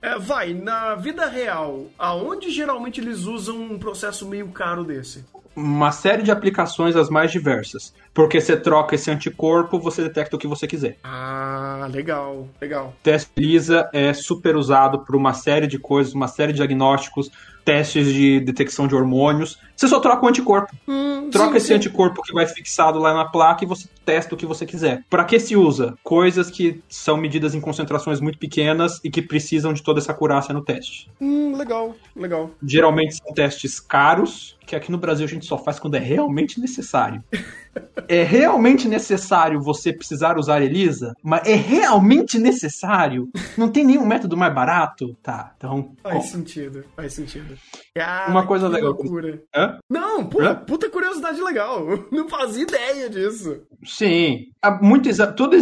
É, vai, na vida real, aonde geralmente eles usam um processo meio caro desse? Uma série de aplicações as mais diversas. Porque você troca esse anticorpo, você detecta o que você quiser. Ah, legal, legal. Teste ELISA é super usado por uma série de coisas, uma série de diagnósticos, testes de detecção de hormônios. Você só troca o anticorpo. Hum, Troca sim, esse sim. anticorpo que vai fixado lá na placa e você testa o que você quiser. Para que se usa? Coisas que são medidas em concentrações muito pequenas e que precisam de toda essa acurácia no teste. Hum, legal, legal. Geralmente são testes caros, que aqui no Brasil a gente só faz quando é realmente necessário. É realmente necessário você precisar usar ELISA, mas é realmente necessário? Não tem nenhum método mais barato? Tá, então. Faz bom. sentido, faz sentido. Cara, Uma coisa que legal. loucura. Hã? Não, pô, Hã? puta curiosidade legal. Eu Não fazia ideia disso. Sim. Há muito exa- tudo,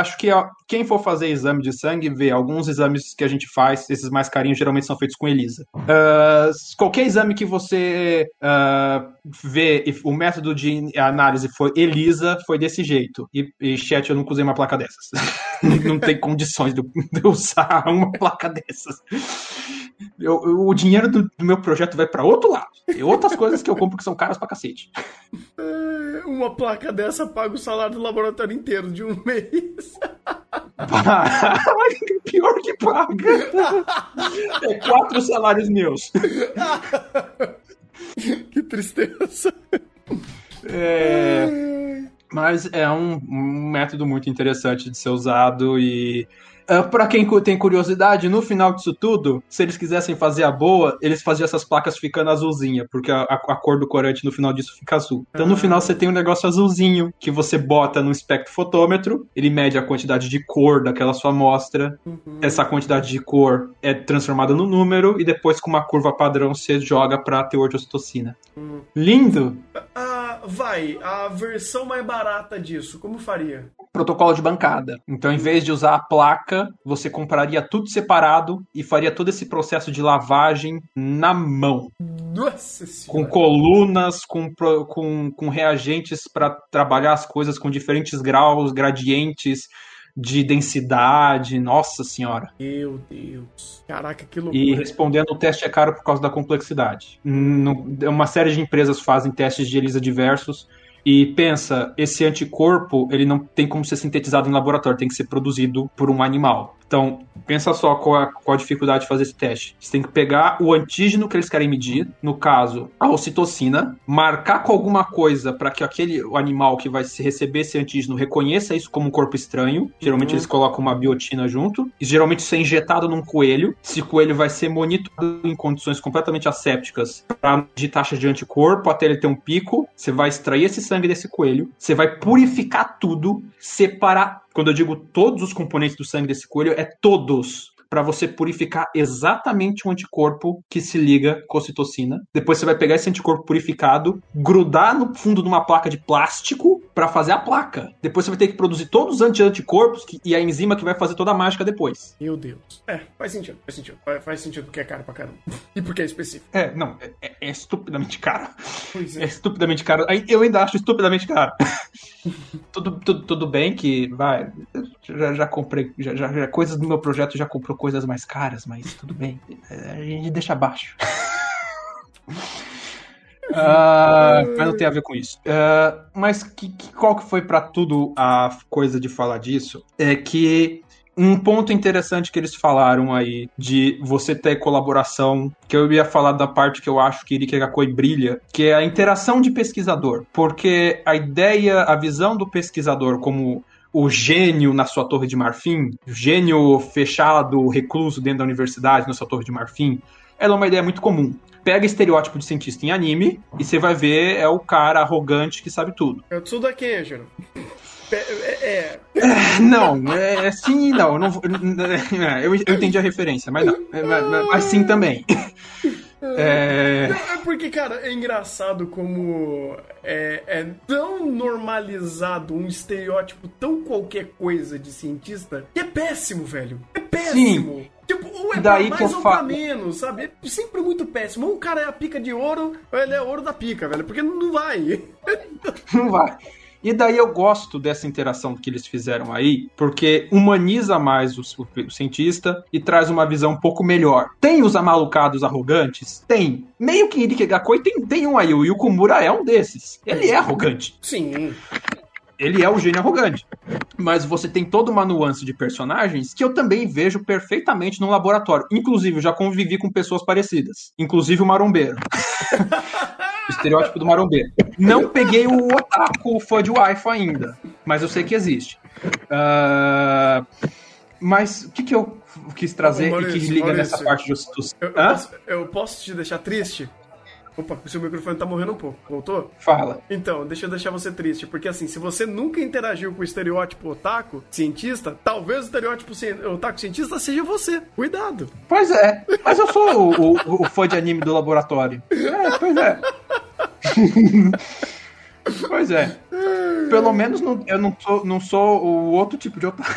acho que ó, quem for fazer exame de sangue vê alguns exames que a gente faz, esses mais carinhos geralmente são feitos com ELISA. Ah, qualquer exame que você ah, e o método de análise foi ELISA, foi desse jeito. E, e chat, eu nunca usei uma placa dessas. Não tem condições de eu, de eu usar uma placa dessas. Eu- eu- o dinheiro do, do meu projeto vai para outro lado. Tem outras coisas que eu compro que são caras pra cacete. É, Uma placa dessa paga o salário do laboratório inteiro de um mês. Pior que paga. É quatro salários meus. tristeza. É, mas é um, um método muito interessante de ser usado e. ah, Pra quem tem curiosidade, no final disso tudo, se eles quisessem fazer a boa, eles faziam essas placas ficando azulzinha, porque a, a- cor do corante no final disso fica azul. Então no Ah. final você tem um negócio azulzinho que você bota no espectrofotômetro, ele mede a quantidade de cor daquela sua amostra, essa quantidade de cor é transformada no número e depois com uma curva padrão você joga pra teor de ocitocina. Hum. Lindo! Ah, vai, a versão mais barata disso, como faria? Protocolo de bancada. Então, em vez de usar a placa, você compraria tudo separado e faria todo esse processo de lavagem na mão, Nossa com senhora. colunas, com, com, com reagentes para trabalhar as coisas com diferentes graus, gradientes de densidade. Nossa senhora! Meu Deus. Caraca, que E loucura. respondendo, o teste é caro por causa da complexidade. Uma série de empresas fazem testes de ELISA diversos. E pensa, esse anticorpo, ele não tem como ser sintetizado em laboratório, tem que ser produzido por um animal. Então, pensa só qual a, qual a dificuldade de fazer esse teste. Você tem que pegar o antígeno que eles querem medir, no caso, a ocitocina, marcar com alguma coisa para que aquele animal que vai se receber esse antígeno reconheça isso como um corpo estranho. Geralmente Uhum. eles colocam uma biotina junto. E geralmente isso é injetado num coelho. Esse coelho vai ser monitorado em condições completamente assépticas para de taxa de anticorpo até ele ter um pico. Você vai extrair esse sangue desse coelho. Você vai purificar tudo, separar. Quando eu digo todos os componentes do sangue desse coelho, é todos. Para você purificar exatamente o anticorpo que se liga com a ocitocina. Depois você vai pegar esse anticorpo purificado, grudar no fundo de uma placa de plástico para fazer a placa. Depois você vai ter que produzir todos os anti-anticorpos que- e a enzima que vai fazer toda a mágica depois. Meu Deus. É, faz sentido, faz sentido. Faz, faz sentido porque é caro pra caramba. E porque é específico. É, não, é, é- é estupidamente caro. Pois É estupidamente caro. Eu ainda acho estupidamente caro. tudo, tudo, tudo bem que, vai, já, já comprei, já, já, já- coisas do meu projeto já comprou coisas mais caras, mas tudo bem. É, A gente deixa abaixo. Ah, mas não tem a ver com isso. Ah, mas que, que- qual que foi pra tudo a coisa de falar disso? É que um ponto interessante que eles falaram aí de você ter colaboração, que eu ia falar da parte que eu acho que Irikegakoi brilha, que é a interação de pesquisador. Porque a ideia, a visão do pesquisador como o gênio na sua torre de marfim, o gênio fechado, recluso dentro da universidade na sua torre de marfim, ela é uma ideia muito comum. Pega estereótipo de cientista em anime e você vai ver é o cara arrogante que sabe tudo. É o Kenjiro. É, é, É, Não, é sim e não. Eu, não é, eu, eu entendi a referência, mas não. É, mas, sim também. É, é porque, cara, é engraçado como é, é tão normalizado um estereótipo tão qualquer coisa de cientista que é péssimo, velho. É péssimo. Tipo, ou é Daí mais ou pra falo. menos, sabe? É sempre muito péssimo. Ou o cara é a pica de ouro, ou ele é ouro da pica, velho. Porque não vai. Não vai. E daí eu gosto dessa interação que eles fizeram aí, porque humaniza mais o, o- o cientista e traz uma visão um pouco melhor. Tem os amalucados arrogantes? Tem. Meio que Irikegakoi tem, tem um aí, o Yukumura é um desses. Ele é arrogante. Sim. Ele é o gênio arrogante. Mas você tem toda uma nuance de personagens que eu também vejo perfeitamente no laboratório. Inclusive, eu já convivi com pessoas parecidas. Inclusive o marombeiro. o estereótipo do marombeiro. Não peguei o otaku fã de Wi-Fi ainda, mas eu sei que existe. Ah, mas o que, que eu quis trazer Ô, e que Maurício, liga Maurício. nessa parte de? Eu, eu posso, eu posso te deixar triste? Opa, o seu microfone tá morrendo um pouco. Voltou? Fala. Então, deixa eu deixar você triste, porque assim, se você nunca interagiu com o estereótipo otaku, cientista, talvez o estereótipo otaku cientista seja você. Cuidado. Pois é, mas eu sou o, o- o fã de anime do laboratório. É, pois é. pois é. Pelo menos não- eu não sou, não sou o outro tipo de otaku.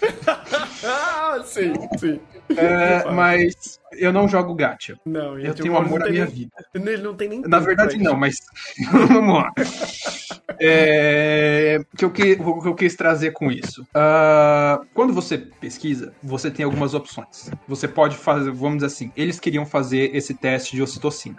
Ah, sim, sim. É, mas eu não jogo gacha. Não, Eu tenho amor à minha nem- vida. Ele não tem nem Na verdade, não, mas. Vamos lá. É, que eu que, o que eu quis trazer com isso. Ah, quando você pesquisa, você tem algumas opções. Você pode fazer, vamos dizer assim, eles queriam fazer esse teste de ocitocina.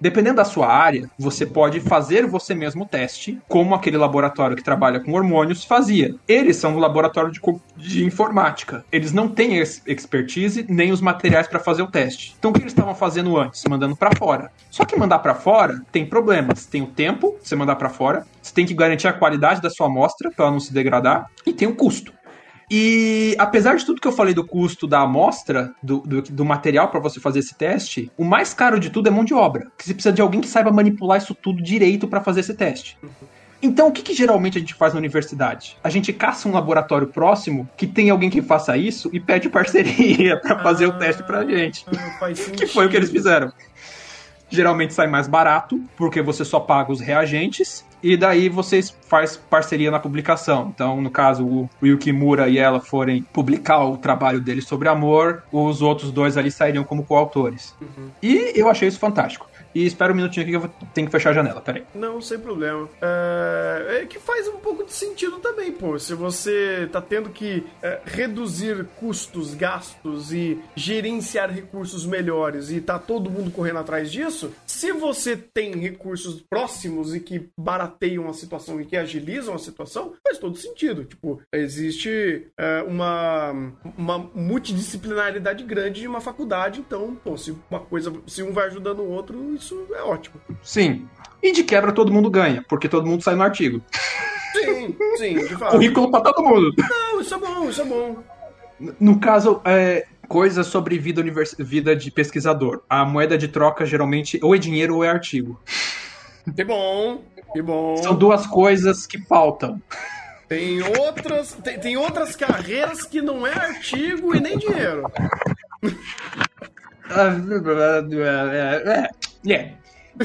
Dependendo da sua área, você pode fazer você mesmo o teste, como aquele laboratório que trabalha com hormônios fazia. Eles são do laboratório de, de informática. Eles não têm ex- expertise nem os materiais para fazer o teste. Então o que eles estavam fazendo antes? Mandando para fora. Só que mandar para fora tem problemas. Tem o tempo, você mandar para fora, você tem que garantir a qualidade da sua amostra para ela não se degradar e tem o custo. E apesar de tudo que eu falei do custo da amostra, do, do, do material para você fazer esse teste, o mais caro de tudo é mão de obra. Que você precisa de alguém que saiba manipular isso tudo direito para fazer esse teste. Então, o que, que geralmente a gente faz na universidade? A gente caça um laboratório próximo que tem alguém que faça isso e pede parceria para fazer o teste pra gente. Ah. Que foi o que eles fizeram. Geralmente sai mais barato, porque você só paga os reagentes, e daí vocês faz parceria na publicação. Então, no caso, o Yukimura e ela forem publicar o trabalho deles sobre amor, os outros dois ali sairiam como coautores. E eu achei isso fantástico. E espera um minutinho aqui que eu tenho que fechar a janela, peraí. Não, sem problema. É, é que faz um pouco de sentido também, pô. Se você tá tendo que é, reduzir custos, gastos e gerenciar recursos melhores e tá todo mundo correndo atrás disso, se você tem recursos próximos e que barateiam a situação e que agilizam a situação, faz todo sentido. Tipo, existe é, uma, uma multidisciplinaridade grande de uma faculdade, então, pô, se uma coisa, se um vai ajudando o outro, isso é ótimo. Sim. E de quebra todo mundo ganha, porque todo mundo sai no artigo. Sim, sim, de fato. Currículo pra todo mundo. Não, isso é bom, isso é bom. No caso, é, coisas sobre vida, univers... vida de pesquisador. A moeda de troca geralmente ou é dinheiro ou é artigo. Que bom, que bom. São duas coisas que faltam. Tem outras, tem, tem outras carreiras que não é artigo e nem dinheiro. É, é.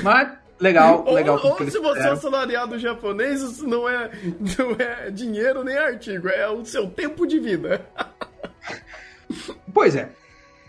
Mas, legal, Ou, legal. ou eles se você é assalariado japonês, isso não é, não é dinheiro nem artigo, é o seu tempo de vida. Pois é.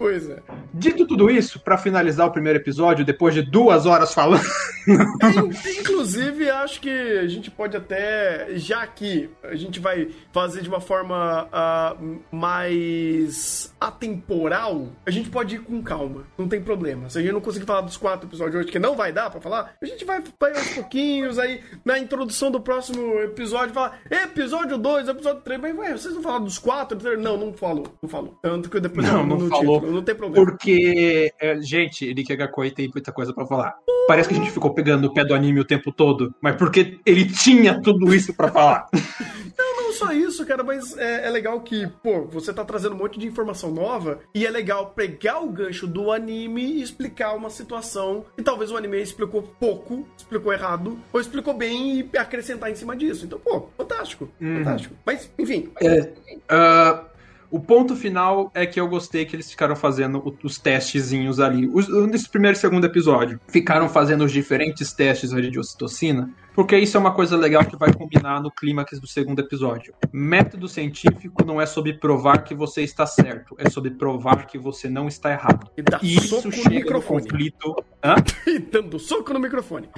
Pois é. Dito tudo isso, pra finalizar o primeiro episódio, depois de duas horas falando. In- Inclusive, acho que a gente pode até, já que a gente vai fazer de uma forma ah, mais atemporal, a gente pode ir com calma, não tem problema. Se a gente não conseguir falar dos quatro episódios hoje, que não vai dar pra falar, a gente vai, vai aos pouquinhos, aí na introdução do próximo episódio, falar episódio 2, episódio 3, mas ué, vocês não falaram dos quatro? Não, não falou, não falou. Tanto que depois Não, eu- não no falou. título, não tem problema. Porque, é, gente, Gakoi tem muita coisa pra falar. Parece que a gente ficou pegando no pé do anime o tempo todo, mas porque ele tinha tudo isso pra falar. Não, não só isso, cara, mas é, é legal que, pô, você tá trazendo um monte de informação nova e é legal pegar o gancho do anime e explicar uma situação que talvez o anime explicou pouco, explicou errado, ou explicou bem e acrescentar em cima disso. Então, pô, fantástico, fantástico. Mas, enfim, É, ah, o ponto final é que eu gostei que eles ficaram fazendo os testezinhos ali. Os, nesse primeiro e segundo episódio, ficaram fazendo os diferentes testes ali de ocitocina, porque isso é uma coisa legal que vai combinar no clímax do segundo episódio. Método científico não é sobre provar que você está certo, é sobre provar que você não está errado. e dá E isso no chega no microfone. conflito. Hã? E dando soco no microfone.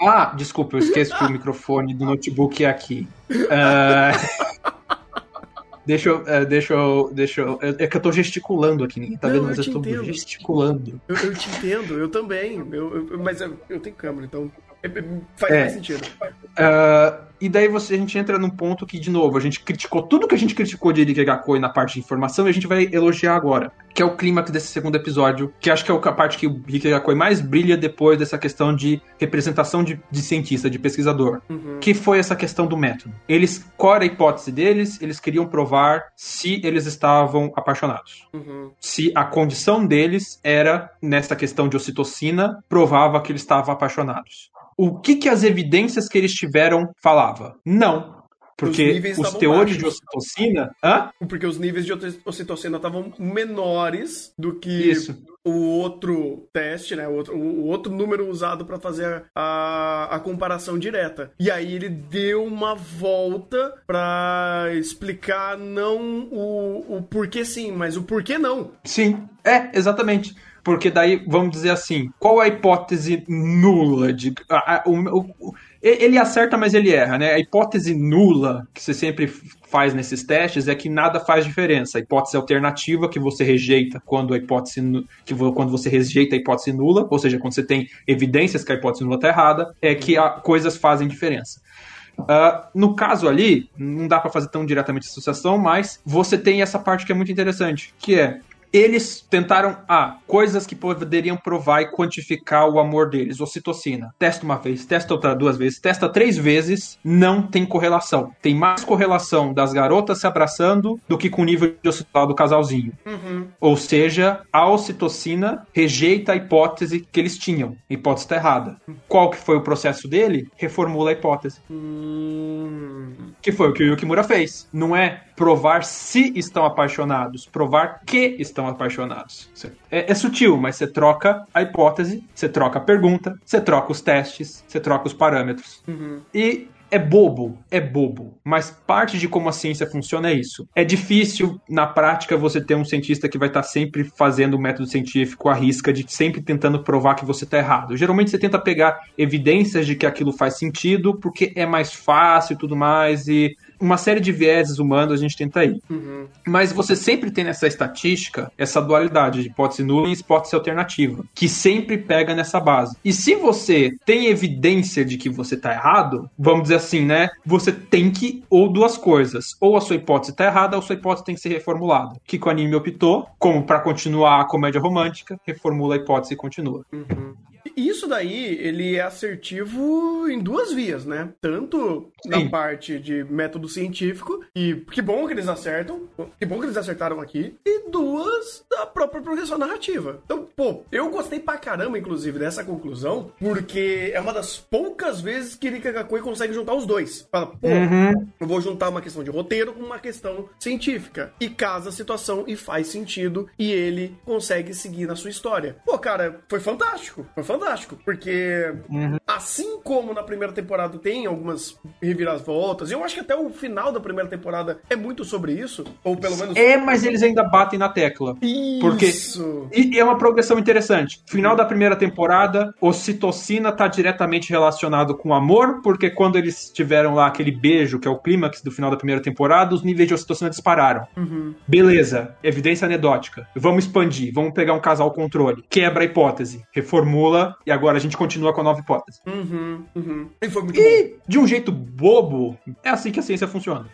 Ah, desculpa, eu esqueço que o microfone do notebook é aqui. Ah, Deixa eu, é, deixa eu, deixa eu, é é que eu tô gesticulando aqui, ninguém tá Não, vendo, eu mas eu, te tô entendo. gesticulando. Eu, eu te entendo, eu também. Eu, eu- mas eu, eu tenho câmera, então é- é- faz É. mais sentido. Ah, e daí você, a gente entra num ponto que, de novo, a gente criticou tudo que a gente criticou de Rikegakoi na parte de informação e a gente vai elogiar agora, que é o clímax desse segundo episódio, que acho que é a parte que o Rikegakoi mais brilha depois dessa questão de representação de, de cientista, de pesquisador. Uhum. que foi essa questão do método. Eles, qual era a hipótese deles? Eles queriam provar se eles estavam apaixonados. Uhum. Se a condição deles era, nessa questão de ocitocina, provava que eles estavam apaixonados. O que, que as evidências que eles tiveram falava? Não. Os Porque os estavam teores baixos. de ocitocina. Hã? Porque os níveis de oci- ocitocina estavam menores do que Isso. o outro teste, né? O outro, o outro número usado para fazer a, a comparação direta. E aí ele deu uma volta para explicar não o, o porquê sim, mas o porquê não. Sim, é, exatamente. Porque daí, vamos dizer assim, qual a hipótese nula de. a- a- o- o- ele acerta, mas ele erra, né? A hipótese nula que você sempre faz nesses testes é que nada faz diferença. A hipótese alternativa que você rejeita quando a hipótese que quando você rejeita a hipótese nula, ou seja, quando você tem evidências que a hipótese nula está errada, é que a, coisas fazem diferença. Ah, no caso ali, não dá pra fazer tão diretamente associação, mas você tem essa parte que é muito interessante, que é eles tentaram, ah, coisas que poderiam provar e quantificar o amor deles, ocitocina. Testa uma vez, testa outra duas vezes, testa três vezes, não tem correlação. Tem mais correlação das garotas se abraçando do que com o nível de ocitocina do casalzinho. Ou seja, a ocitocina rejeita a hipótese que eles tinham. A hipótese está errada. Qual que foi o processo dele? Reformula a hipótese. Hum, Que foi o que o Yukimura fez. Não é provar se estão apaixonados, provar que estão apaixonados. É, é sutil, mas você troca a hipótese, você troca a pergunta, você troca os testes, você troca os parâmetros. E é bobo, é bobo. Mas parte de como a ciência funciona é isso. É difícil, na prática, você ter um cientista que vai estar sempre fazendo o método científico à risca, de sempre tentando provar que você está errado. Geralmente você tenta pegar evidências de que aquilo faz sentido, porque é mais fácil e tudo mais, e uma série de vieses humanos a gente tenta ir. Mas você sempre tem nessa estatística essa dualidade de hipótese nula e hipótese alternativa, que sempre pega nessa base. E se você tem evidência de que você tá errado, vamos dizer assim, né? Você tem que, ou duas coisas, ou a sua hipótese tá errada, ou a sua hipótese tem que ser reformulada. O que o anime optou, como para continuar a comédia romântica, reformula a hipótese e continua. E Isso daí, ele é assertivo em duas vias, né? Tanto na Sim. parte de método científico, e que bom que eles acertam, que bom que eles acertaram aqui, e duas, da própria progressão narrativa. Então, pô, eu gostei pra caramba, inclusive, dessa conclusão, porque é uma das poucas vezes que Rika Gakoi consegue juntar os dois. Fala, pô, eu vou juntar uma questão de roteiro com uma questão científica. E casa a situação e faz sentido, e ele consegue seguir na sua história. Pô, cara, foi fantástico. Foi fantástico. Porque, assim como na primeira temporada tem algumas reviravoltas, e eu acho que até o final da primeira temporada é muito sobre isso, ou pelo menos. É, mas eles ainda batem na tecla. Porque Isso. E é uma progressão interessante. Final da primeira temporada, ocitocina tá diretamente relacionado com amor, porque quando eles tiveram lá aquele beijo, que é o clímax do final da primeira temporada, os níveis de ocitocina dispararam. Beleza, evidência anedótica. Vamos expandir, vamos pegar um casal controle. Quebra a hipótese, reformula, e agora a gente continua com a nova hipótese. Uhum, uhum. E foi muito bom. E, de um jeito bobo, é assim que a ciência funciona.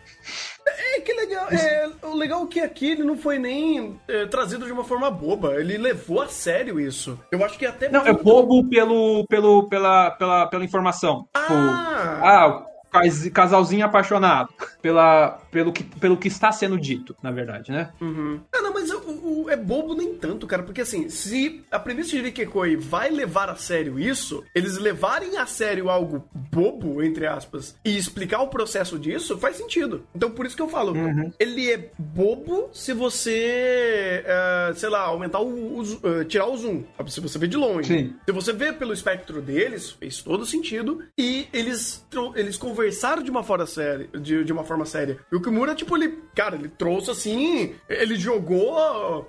É que legal. É, o legal é que aqui ele não foi nem é, trazido de uma forma boba. Ele levou a sério isso. Eu acho que até. Não, é muito- bobo pelo, pelo, pela, pela, pela informação. Tipo, Ah! ah, cas- casalzinho apaixonado pela, pelo, que, pelo que está sendo dito, na verdade, né? Uhum. Ah, não, mas o, o- é bobo nem tanto, cara. Porque assim, se a premissa de Rikekoi vai levar a sério isso, eles levarem a sério algo bobo, entre aspas, e explicar o processo disso, faz sentido. Então por isso que eu falo, ele é bobo se você, eh, sei lá, aumentar o, o eh, tirar o zoom. Se você vê de longe. Sim. Se você vê pelo espectro deles, fez todo sentido. E eles, eles conversaram de uma forma séria. De, de uma forma séria. E o Kimura, tipo, ele. Cara, ele trouxe assim. Ele jogou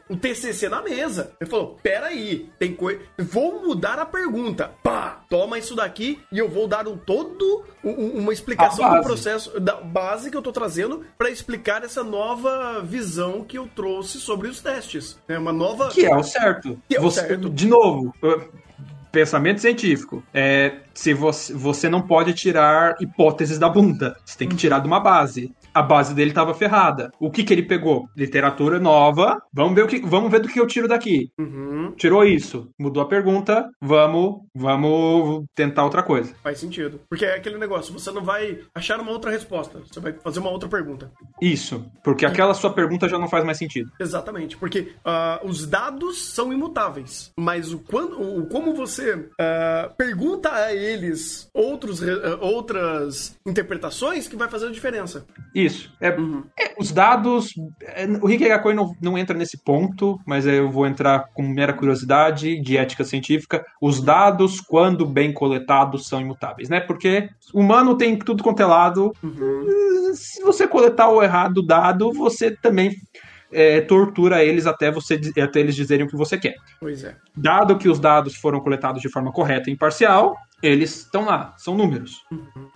o TCC na mesa. Ele falou: peraí, tem coisa. Vou mudar a pergunta. Pá! Toma isso daqui e eu vou dar um todo. um- um- uma explicação do processo. Da base que eu tô trazendo pra explicar essa nova visão que eu trouxe sobre os testes. É uma nova. Que é o certo. Que é o Você- certo. De novo, pensamento científico. É, se você, você não pode tirar hipóteses da bunda. Você tem que tirar de uma base. A base dele estava ferrada. O que, que ele pegou? Literatura nova. Vamos ver, o que, vamos ver do que eu tiro daqui. Uhum, Tirou isso. Mudou a pergunta. Vamos, vamos tentar outra coisa. faz sentido. Porque é aquele negócio, você não vai achar uma outra resposta. Você vai fazer uma outra pergunta. Isso. Porque aquela sua pergunta já não faz mais sentido. Exatamente, porque ah, os dados são imutáveis, mas o, quando, o como você ah, pergunta a eles outros, ah, outras interpretações que vai fazer a diferença. Isso. É, é, os dados. é, o Rick Gakoi não, não entra nesse ponto, mas eu vou entrar com mera curiosidade de ética científica. Os dados, quando bem coletados, são imutáveis, né? Porque humano tem tudo quanto é lado. Se você coletar o errado dado, você também é, tortura eles até, você, até eles dizerem o que você quer. Pois é. Dado que os dados foram coletados de forma correta e imparcial, eles estão lá, são números.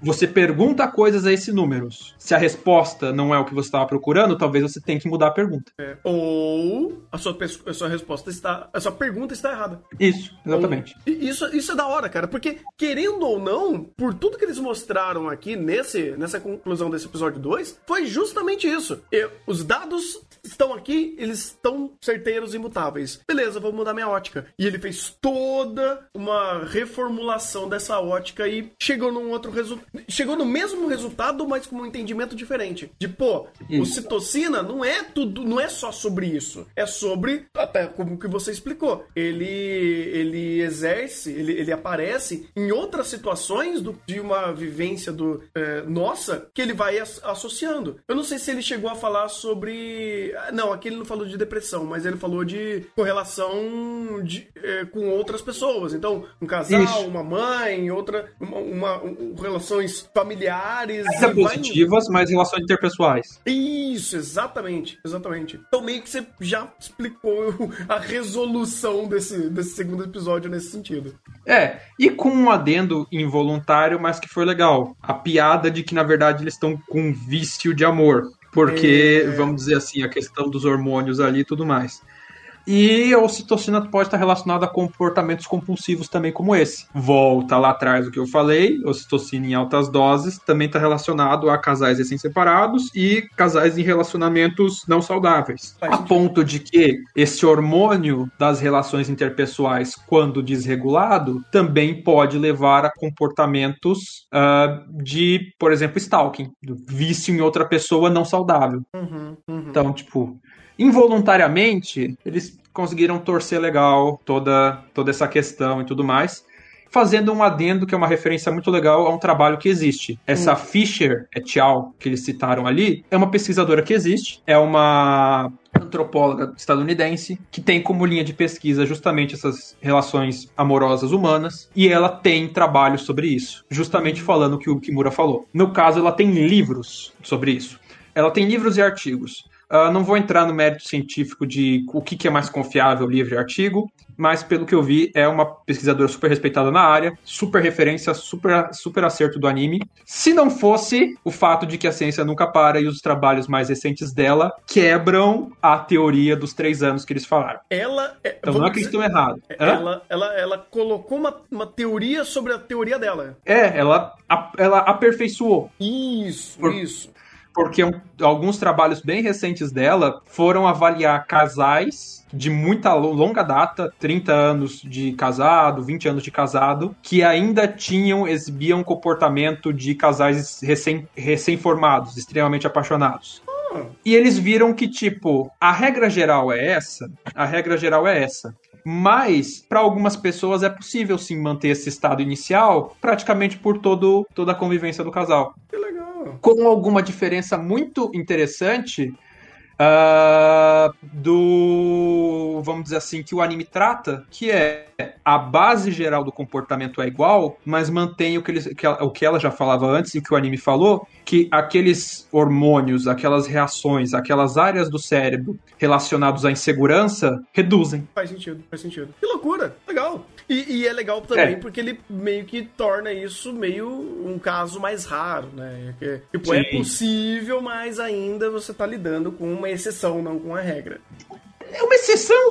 Você pergunta coisas a esses números. Se a resposta não é o que você estava procurando, talvez você tenha que mudar a pergunta. É, Ou a sua, a sua resposta está. A sua pergunta está errada. Isso, exatamente. E Isso, isso é da hora, cara, porque, querendo ou não, por tudo que eles mostraram aqui nesse, nessa conclusão desse episódio 2, foi justamente isso. E os dados estão aqui, eles estão certeiros e imutáveis. Beleza, vou mudar minha ótica. E ele fez toda uma reformulação dessa ótica e chegou num outro resultado. Chegou no mesmo resultado, mas com um entendimento diferente. De, pô, o Isso. citocina não é tudo, não é só sobre isso. É sobre, até como que você explicou, ele ele exerce, ele, ele aparece em outras situações do- de uma vivência do é, nossa que ele vai as- associando. Eu não sei se ele chegou a falar sobre, não, aqui ele não falou de depressão, mas ele falou de correlação de, é, com outras pessoas. Então, um casal, Isso. uma mãe, outra, uma, uma- um- relações familiares. Vai- positivas, mas relações interpessoais. isso, exatamente, exatamente. Então meio que você já explicou a resolução desse, desse segundo episódio nesse sentido. É, e com um adendo involuntário, mas que foi legal. A piada de que, na verdade, eles estão com um vício de amor. Porque, É. vamos dizer assim, a questão dos hormônios ali e tudo mais. E a ocitocina pode estar relacionada a comportamentos compulsivos também como esse. Volta lá atrás o que eu falei, ocitocina em altas doses também está relacionado a casais recém-separados e casais em relacionamentos não saudáveis. Faz a sentido. ponto de que esse hormônio das relações interpessoais, quando desregulado, também pode levar a comportamentos ah, de, por exemplo, stalking, vício em outra pessoa não saudável. Uhum, uhum. Então, tipo, involuntariamente, eles conseguiram torcer legal toda, toda essa questão e tudo mais. Fazendo um adendo que é uma referência muito legal a um trabalho que existe. Essa Fisher et al., que eles citaram ali, é uma pesquisadora que existe, é uma antropóloga estadunidense que tem como linha de pesquisa justamente essas relações amorosas humanas e ela tem trabalhos sobre isso, justamente falando o que o Kimura falou. No caso, ela tem livros sobre isso. Ela tem livros e artigos. Ah, não vou entrar no mérito científico de o que, que é mais confiável, livro e artigo, mas pelo que eu vi, é uma pesquisadora super respeitada na área, super referência, super, super acerto do anime. Se não fosse o fato de que a ciência nunca para e os trabalhos mais recentes dela quebram a teoria dos três anos que eles falaram. Ela é. Então não é eles dizer, estão errados. Hã? ela, ela, ela colocou uma, uma teoria sobre a teoria dela. É, ela, a- ela aperfeiçoou. Isso, Por- isso. Porque um- alguns trabalhos bem recentes dela foram avaliar casais de muita lo- longa data, 30 anos de casado, 20 anos de casado, que ainda tinham, exibiam comportamento de casais recém- recém-formados, extremamente apaixonados. E eles viram que, tipo, a regra geral é essa, a regra geral é essa. Mas, para algumas pessoas, é possível sim manter esse estado inicial praticamente por todo, toda a convivência do casal Que legal. Com alguma diferença muito interessante ah, do, vamos dizer assim, que o anime trata, que é a base geral do comportamento é igual, mas mantém o que, eles, que ela- o que ela já falava antes e o que o anime falou, que aqueles hormônios, aquelas reações, aquelas áreas do cérebro relacionados à insegurança reduzem. Faz sentido, faz sentido. Que loucura, legal. E, e é legal também É. porque ele meio que torna isso meio um caso mais raro, né? Que, tipo, é Sim. possível, mas ainda você tá lidando com uma exceção, não com a regra. É uma exceção,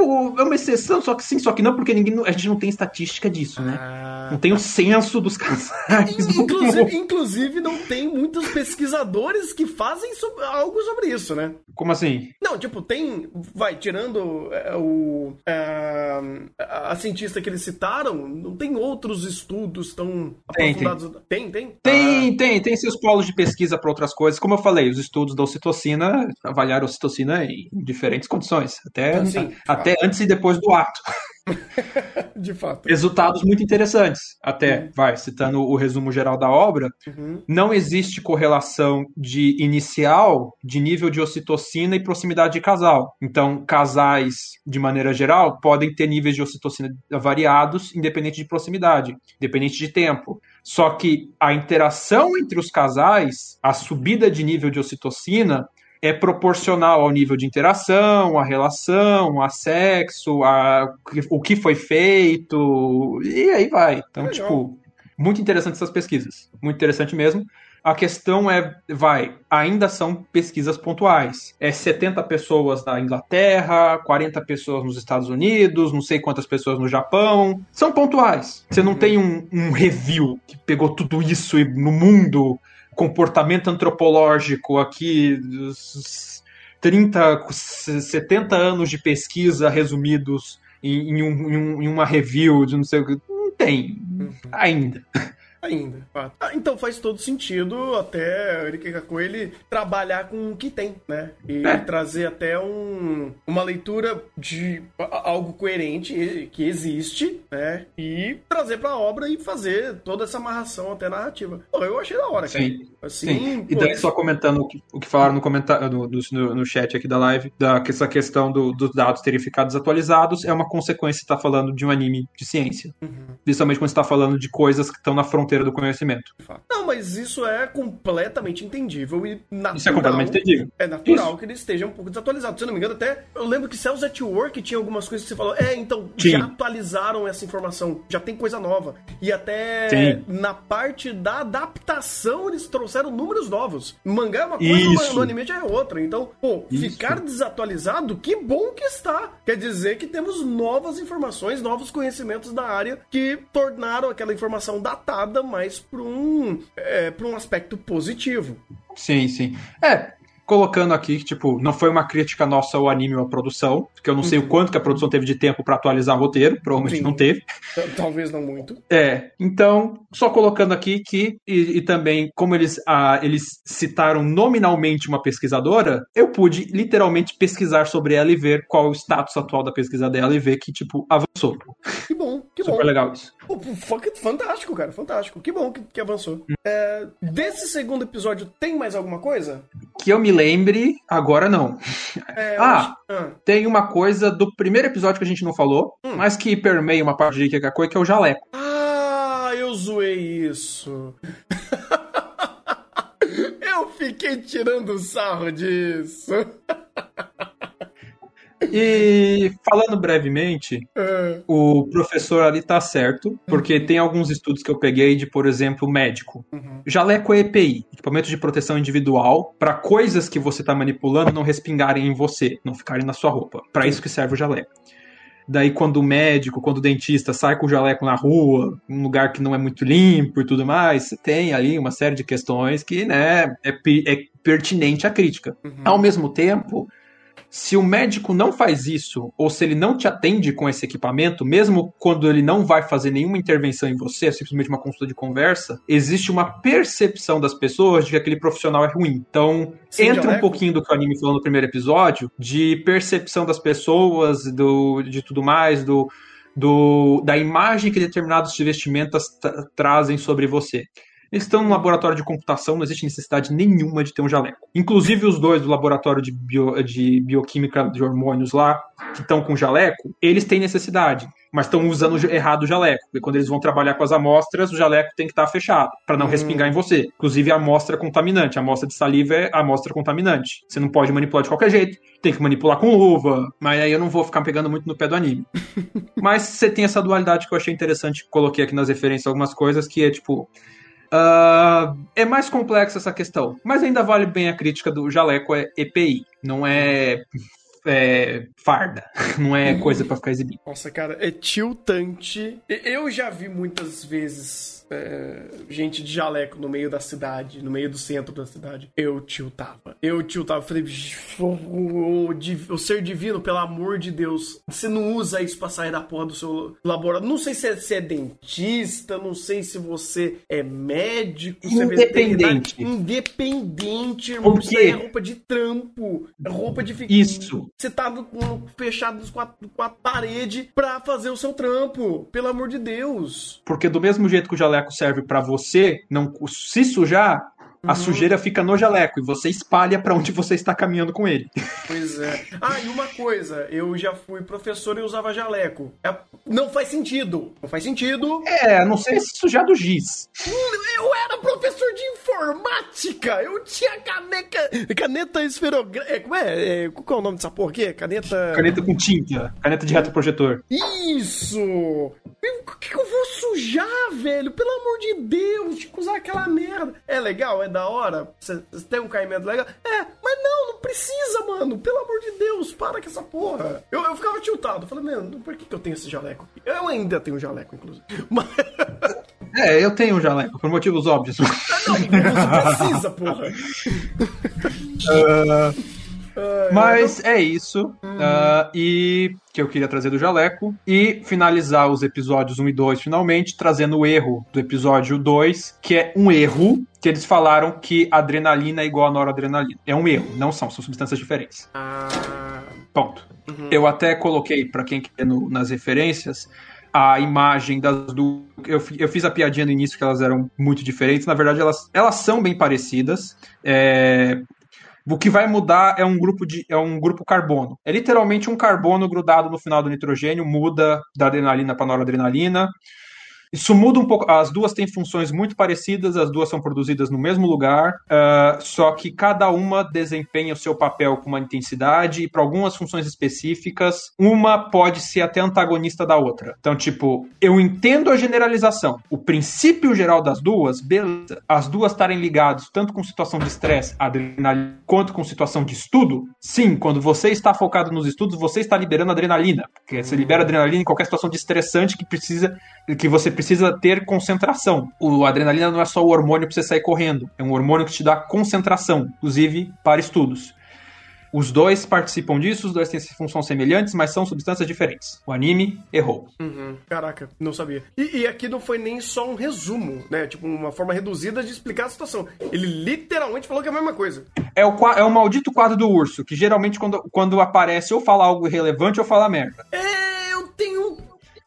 tipo, é uma exceção, só que sim, só que não, porque ninguém, a gente não tem estatística disso, né? Ah, Não tem o censo dos casais. do. Inclusive, inclusive, não tem muitos pesquisadores que fazem so- algo sobre isso, né? Como assim? Não, tipo, tem. Vai, tirando é, o. é, a, cientista que eles citaram, não tem outros estudos tão Tem, aprofundados. Tem, tem? Tem, tem, tem seus polos de pesquisa para outras coisas. Como eu falei, os estudos da ocitocina avaliaram a ocitocina em diferentes condições, até, Ah, sim. até antes e depois do ato. De fato. Resultados muito interessantes. Até, vai, citando o resumo geral da obra, Uhum. não existe correlação de inicial de nível de ocitocina e proximidade de casal. Então, casais, de maneira geral, podem ter níveis de ocitocina variados, independente de proximidade, independente de tempo. Só que a interação entre os casais, a subida de nível de ocitocina, é proporcional ao nível de interação, à relação, a sexo, a o que foi feito, e aí vai. Então, Legal. tipo, muito interessante essas pesquisas. Muito interessante mesmo. A questão é, vai, ainda são pesquisas pontuais. É 70 pessoas na Inglaterra, 40 pessoas nos Estados Unidos, não sei quantas pessoas no Japão. São pontuais. Você não tem um, um review que pegou tudo isso no mundo, comportamento antropológico aqui, os 30, 70 anos de pesquisa resumidos em, em um- em um- em uma review de não sei o que. Não tem. Ainda. Ainda. fato. Ah, então faz todo sentido até Erika Kaku ele trabalhar com o que tem, né? E É. trazer até um, uma leitura de algo coerente que existe, né? E trazer pra obra e fazer toda essa amarração até narrativa. Eu achei da hora, cara. Sim. Assim, Sim, e daí só comentando o que, o que falaram no comentário no, no, no chat aqui da live, da essa questão do- dos dados terem ficado desatualizados, é uma consequência de estar falando de um anime de ciência. Uhum. Principalmente quando você está falando de coisas que estão na fronteira do conhecimento. Não, mas isso é completamente entendível e natural. Isso é completamente entendível. É natural que ele esteja um pouco desatualizado. Se eu não me engano, até eu lembro que Cells at Work tinha algumas coisas que você falou. É, então, Sim. já atualizaram essa informação, já tem coisa nova. E até Sim. na parte da adaptação eles trouxeram números novos. Mangá é uma coisa, Isso. no anime já é outra. Então, pô, Isso. ficar desatualizado, que bom que está. Quer dizer que temos novas informações, novos conhecimentos da área que tornaram aquela informação datada mais para um, é, pra um aspecto positivo. Sim, sim. É, colocando aqui que, tipo, não foi uma crítica nossa ao anime ou à produção, porque eu não sei o quanto que a produção teve de tempo para atualizar o roteiro, provavelmente Sim. não teve. Talvez não muito. É, então, só colocando aqui que, e, e também, como eles, ah, eles citaram nominalmente uma pesquisadora, eu pude literalmente pesquisar sobre ela e ver qual é o status atual da pesquisa dela e ver que, tipo, avançou. Que bom, que bom. Super legal isso. Pô, Fantástico, cara, fantástico. Que bom que, que avançou. É, desse segundo episódio, tem mais alguma coisa? Que eu me lembre, agora não. É, Ah. acho- ah, Tem uma coisa do primeiro episódio que a gente não falou, Hum. mas que permeia uma parte de Kikakoi, que é o jaleco. Ah, eu zoei isso. eu fiquei tirando sarro disso. E falando brevemente, É, o professor ali tá certo, porque tem alguns estudos que eu peguei de, por exemplo, médico. uhum. Jaleco é EPI, equipamento de proteção individual, para coisas que você tá manipulando não respingarem em você, não ficarem na sua roupa. Para isso que serve o jaleco. Daí, quando o médico, quando o dentista sai com o jaleco na rua, um lugar que não é muito limpo e tudo mais, você tem ali uma série de questões que, né, é, é pertinente à crítica. Ao mesmo tempo, se o médico não faz isso, ou se ele não te atende com esse equipamento, mesmo quando ele não vai fazer nenhuma intervenção em você, é simplesmente uma consulta de conversa, existe uma percepção das pessoas de que aquele profissional é ruim. Então, Sem entra um jaleco? pouquinho do que o anime falou no primeiro episódio, de percepção das pessoas, do, de tudo mais, do, do, da imagem que determinadas vestimentas tra- trazem sobre você. Eles estão no laboratório de computação, não existe necessidade nenhuma de ter um jaleco. Inclusive os dois do laboratório de, bio- de bioquímica de hormônios lá, que estão com jaleco, eles têm necessidade, mas estão usando errado o jaleco. Porque quando eles vão trabalhar com as amostras, o jaleco tem que estar fechado, para não Hum. respingar em você. Inclusive a amostra contaminante. A amostra de saliva é a amostra contaminante. Você não pode manipular de qualquer jeito, tem que manipular com luva. Mas aí eu não vou ficar pegando muito no pé do anime. Mas você tem essa dualidade que eu achei interessante, coloquei aqui nas referências algumas coisas, que é tipo. Ah, é mais complexa essa questão, mas ainda vale bem a crítica do jaleco é EPI, não é, é farda, não é coisa pra ficar exibindo. Nossa, cara, é tiltante. Eu já vi muitas vezes é, gente de jaleco no meio da cidade, no meio do centro da cidade. Eu tiltava. Eu tiltava. Falei, o, o, o ser divino, pelo amor de Deus, você não usa isso pra sair da porra do seu laboratório. Não sei se é, se é dentista, não sei se você é médico, se é Independente. Independente, irmão. Por Isso aí é roupa de trampo. É roupa de. Isso. Você tá no- no- fechado nos quatro, quatro paredes pra fazer o seu trampo. Pelo amor de Deus. Porque do mesmo jeito que o jaleco serve pra você não se sujar, a sujeira fica no jaleco e você espalha pra onde você está caminhando com ele. Pois é. Ah, e uma coisa. Eu já fui professor e usava jaleco. É- não faz sentido. Não faz sentido. É, não sei se sujar do giz. Eu era professor de informática. Eu tinha caneca, caneta esferográfica. Como é? é? Qual é o nome dessa porra aqui? Caneta... Caneta com tinta, caneta de retroprojetor. Isso! Eu- O que, que eu vou sujar, velho? Pelo amor de Deus, tinha que usar aquela merda. É legal, é da hora? Você tem um caimento legal? É, mas não, não precisa, mano. Pelo amor de Deus, para com essa porra. Eu, eu ficava tiltado. Falei, mano, por que, que eu tenho esse jaleco? Eu ainda tenho jaleco, inclusive. Mas. É, eu tenho um jaleco, por motivos óbvios. Não, você precisa, porra. Mas é isso. ah, e que eu queria trazer do Jaleco. E finalizar os episódios 1 e 2 finalmente, trazendo o erro do episódio 2, que é um erro que eles falaram que adrenalina é igual a noradrenalina. É um erro, não são, são substâncias diferentes. Ah. Ponto. Eu até coloquei, pra quem quer no- nas referências, a imagem das duas. Eu, eu fiz a piadinha no início que elas eram muito diferentes. Na verdade, elas, elas são bem parecidas. É, O que vai mudar é um grupo de é um grupo carbono. É literalmente um carbono grudado no final do nitrogênio, muda da adrenalina para noradrenalina. Isso muda um pouco. As duas têm funções muito parecidas, as duas são produzidas no mesmo lugar, ah, só que cada uma desempenha o seu papel com uma intensidade e para algumas funções específicas, uma pode ser até antagonista da outra. Então, tipo, eu entendo a generalização. O princípio geral das duas, beleza. As duas estarem ligadas tanto com situação de estresse, adrenalina, quanto com situação de estudo, sim, quando você está focado nos estudos, você está liberando adrenalina. Porque você libera adrenalina em qualquer situação de estressante que precisa que você precisa ter concentração. O adrenalina não é só o hormônio para você sair correndo, é um hormônio que te dá concentração, inclusive para estudos. Os dois participam disso, os dois têm funções semelhantes, mas são substâncias diferentes. O anime errou. Uhum. Caraca, não sabia. E, e aqui não foi nem só um resumo, né? Tipo, uma forma reduzida de explicar a situação. Ele literalmente falou que é a mesma coisa. É o, é o maldito quadro do urso, que geralmente quando, quando aparece ou fala algo irrelevante ou fala merda. É, eu tenho.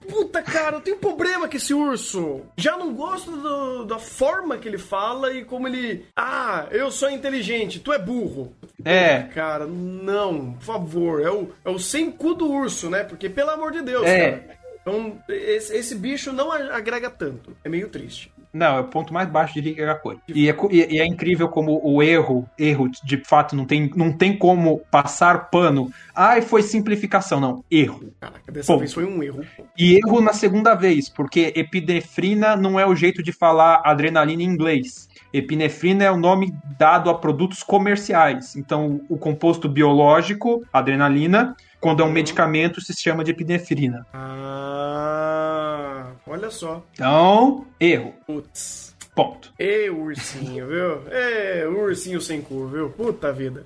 Puta, cara, eu tenho problema com esse urso. Já não gosto do- da forma que ele fala e como ele. Ah, eu sou inteligente, tu é burro. É. Cara, não, por favor. É o, é o sem cu do urso, né? Porque, pelo amor de Deus, É. cara. Então, esse, esse bicho não agrega tanto. É meio triste. Não, é o ponto mais baixo de Coisa. E é, e- e é incrível como o erro, erro de fato, não tem, não tem como passar pano. Ai, foi simplificação. Não, erro. Caraca, dessa Ponto. vez foi um erro. E erro na segunda vez, porque epinefrina não é o jeito de falar adrenalina em inglês. Epinefrina é o nome dado a produtos comerciais. Então, o composto biológico, adrenalina, Quando é um medicamento, se chama de epinefrina. Ah, olha só. Então, erro. Putz. Ponto. Ê, ursinho, viu? Ê, ursinho sem cu, viu? Puta vida.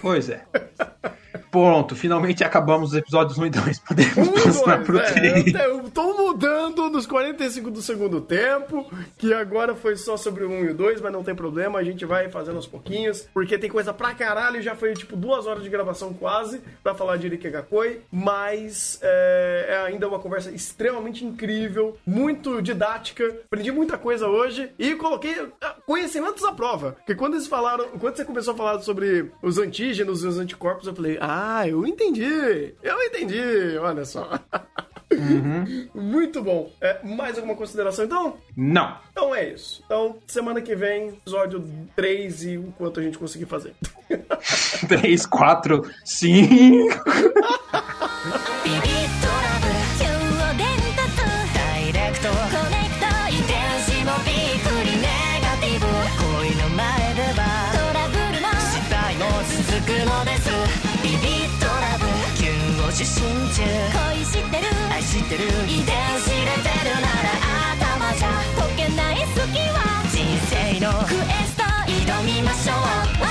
Pois é. Pronto, finalmente acabamos os episódios 1 e 2. Podemos Um passar dois, pro é, 3. eu, eu tô mudando nos 45 do segundo tempo, que agora foi só sobre o 1 e o 2, mas não tem problema, a gente vai fazendo aos pouquinhos, porque tem coisa pra caralho, já foi tipo duas horas de gravação quase, pra falar de Irikegakoi, mas é, é ainda uma conversa extremamente incrível, muito didática, aprendi muita coisa hoje e coloquei ah, conhecimentos à prova, porque quando eles falaram, quando você começou a falar sobre os antígenos e os anticorpos, eu falei, ah, eu entendi, eu entendi, olha só. Muito bom. É, mais alguma consideração então? Não. Então é isso. Então, semana que vem, episódio 3 e o quanto a gente conseguir fazer. 3, 4, 5. キュンを受信中恋知ってる。愛知ってる。遺伝子レベルなら頭じゃ解けない好きは。人生のクエスト挑みましょう Oh!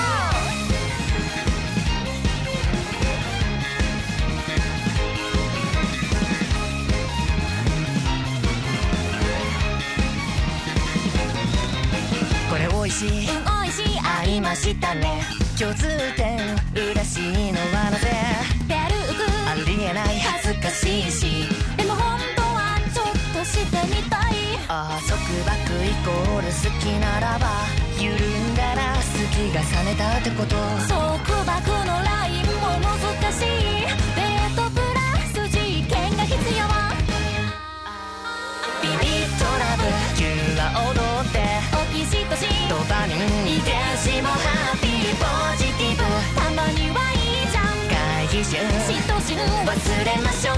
これ美味しい。うん美味しい。ありましたね。共通点嬉しいのはなぜ？ありえない恥ずかしいし。でも本当はちょっとしてみたい。ああ束縛イコール好きならば緩んだら好きが冷めたってこと。束縛のラインも難しい。デートプラス実験が必要。ビビットラブ急は踊って。オキシトシン。ドパミン。遺伝子もハッピーましょう。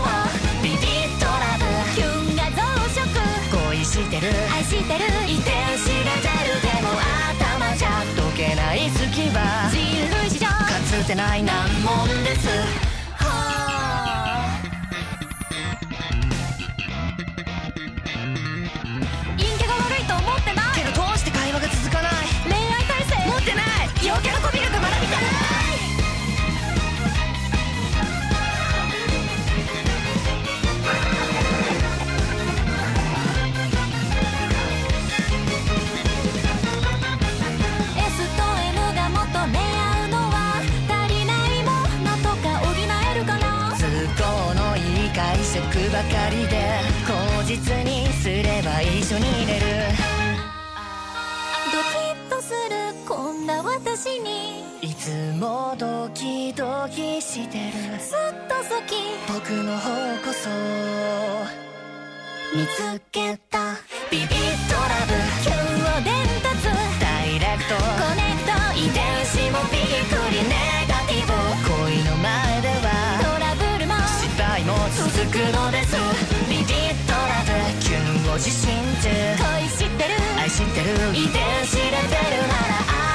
ビビットラブ。キュンが増殖。恋してる。愛してる。遺伝子レベルでも頭じゃ解けない好きは人類史上かつてない難問ですばかりで口実にすれば一緒に入れる。ドキッとするこんな私に。いつもドキドキしてる。ずっと好き。僕の方こそ見つけた。ビビットラブキュンを受信中。恋知ってる。愛知ってる。遺伝子レベルなら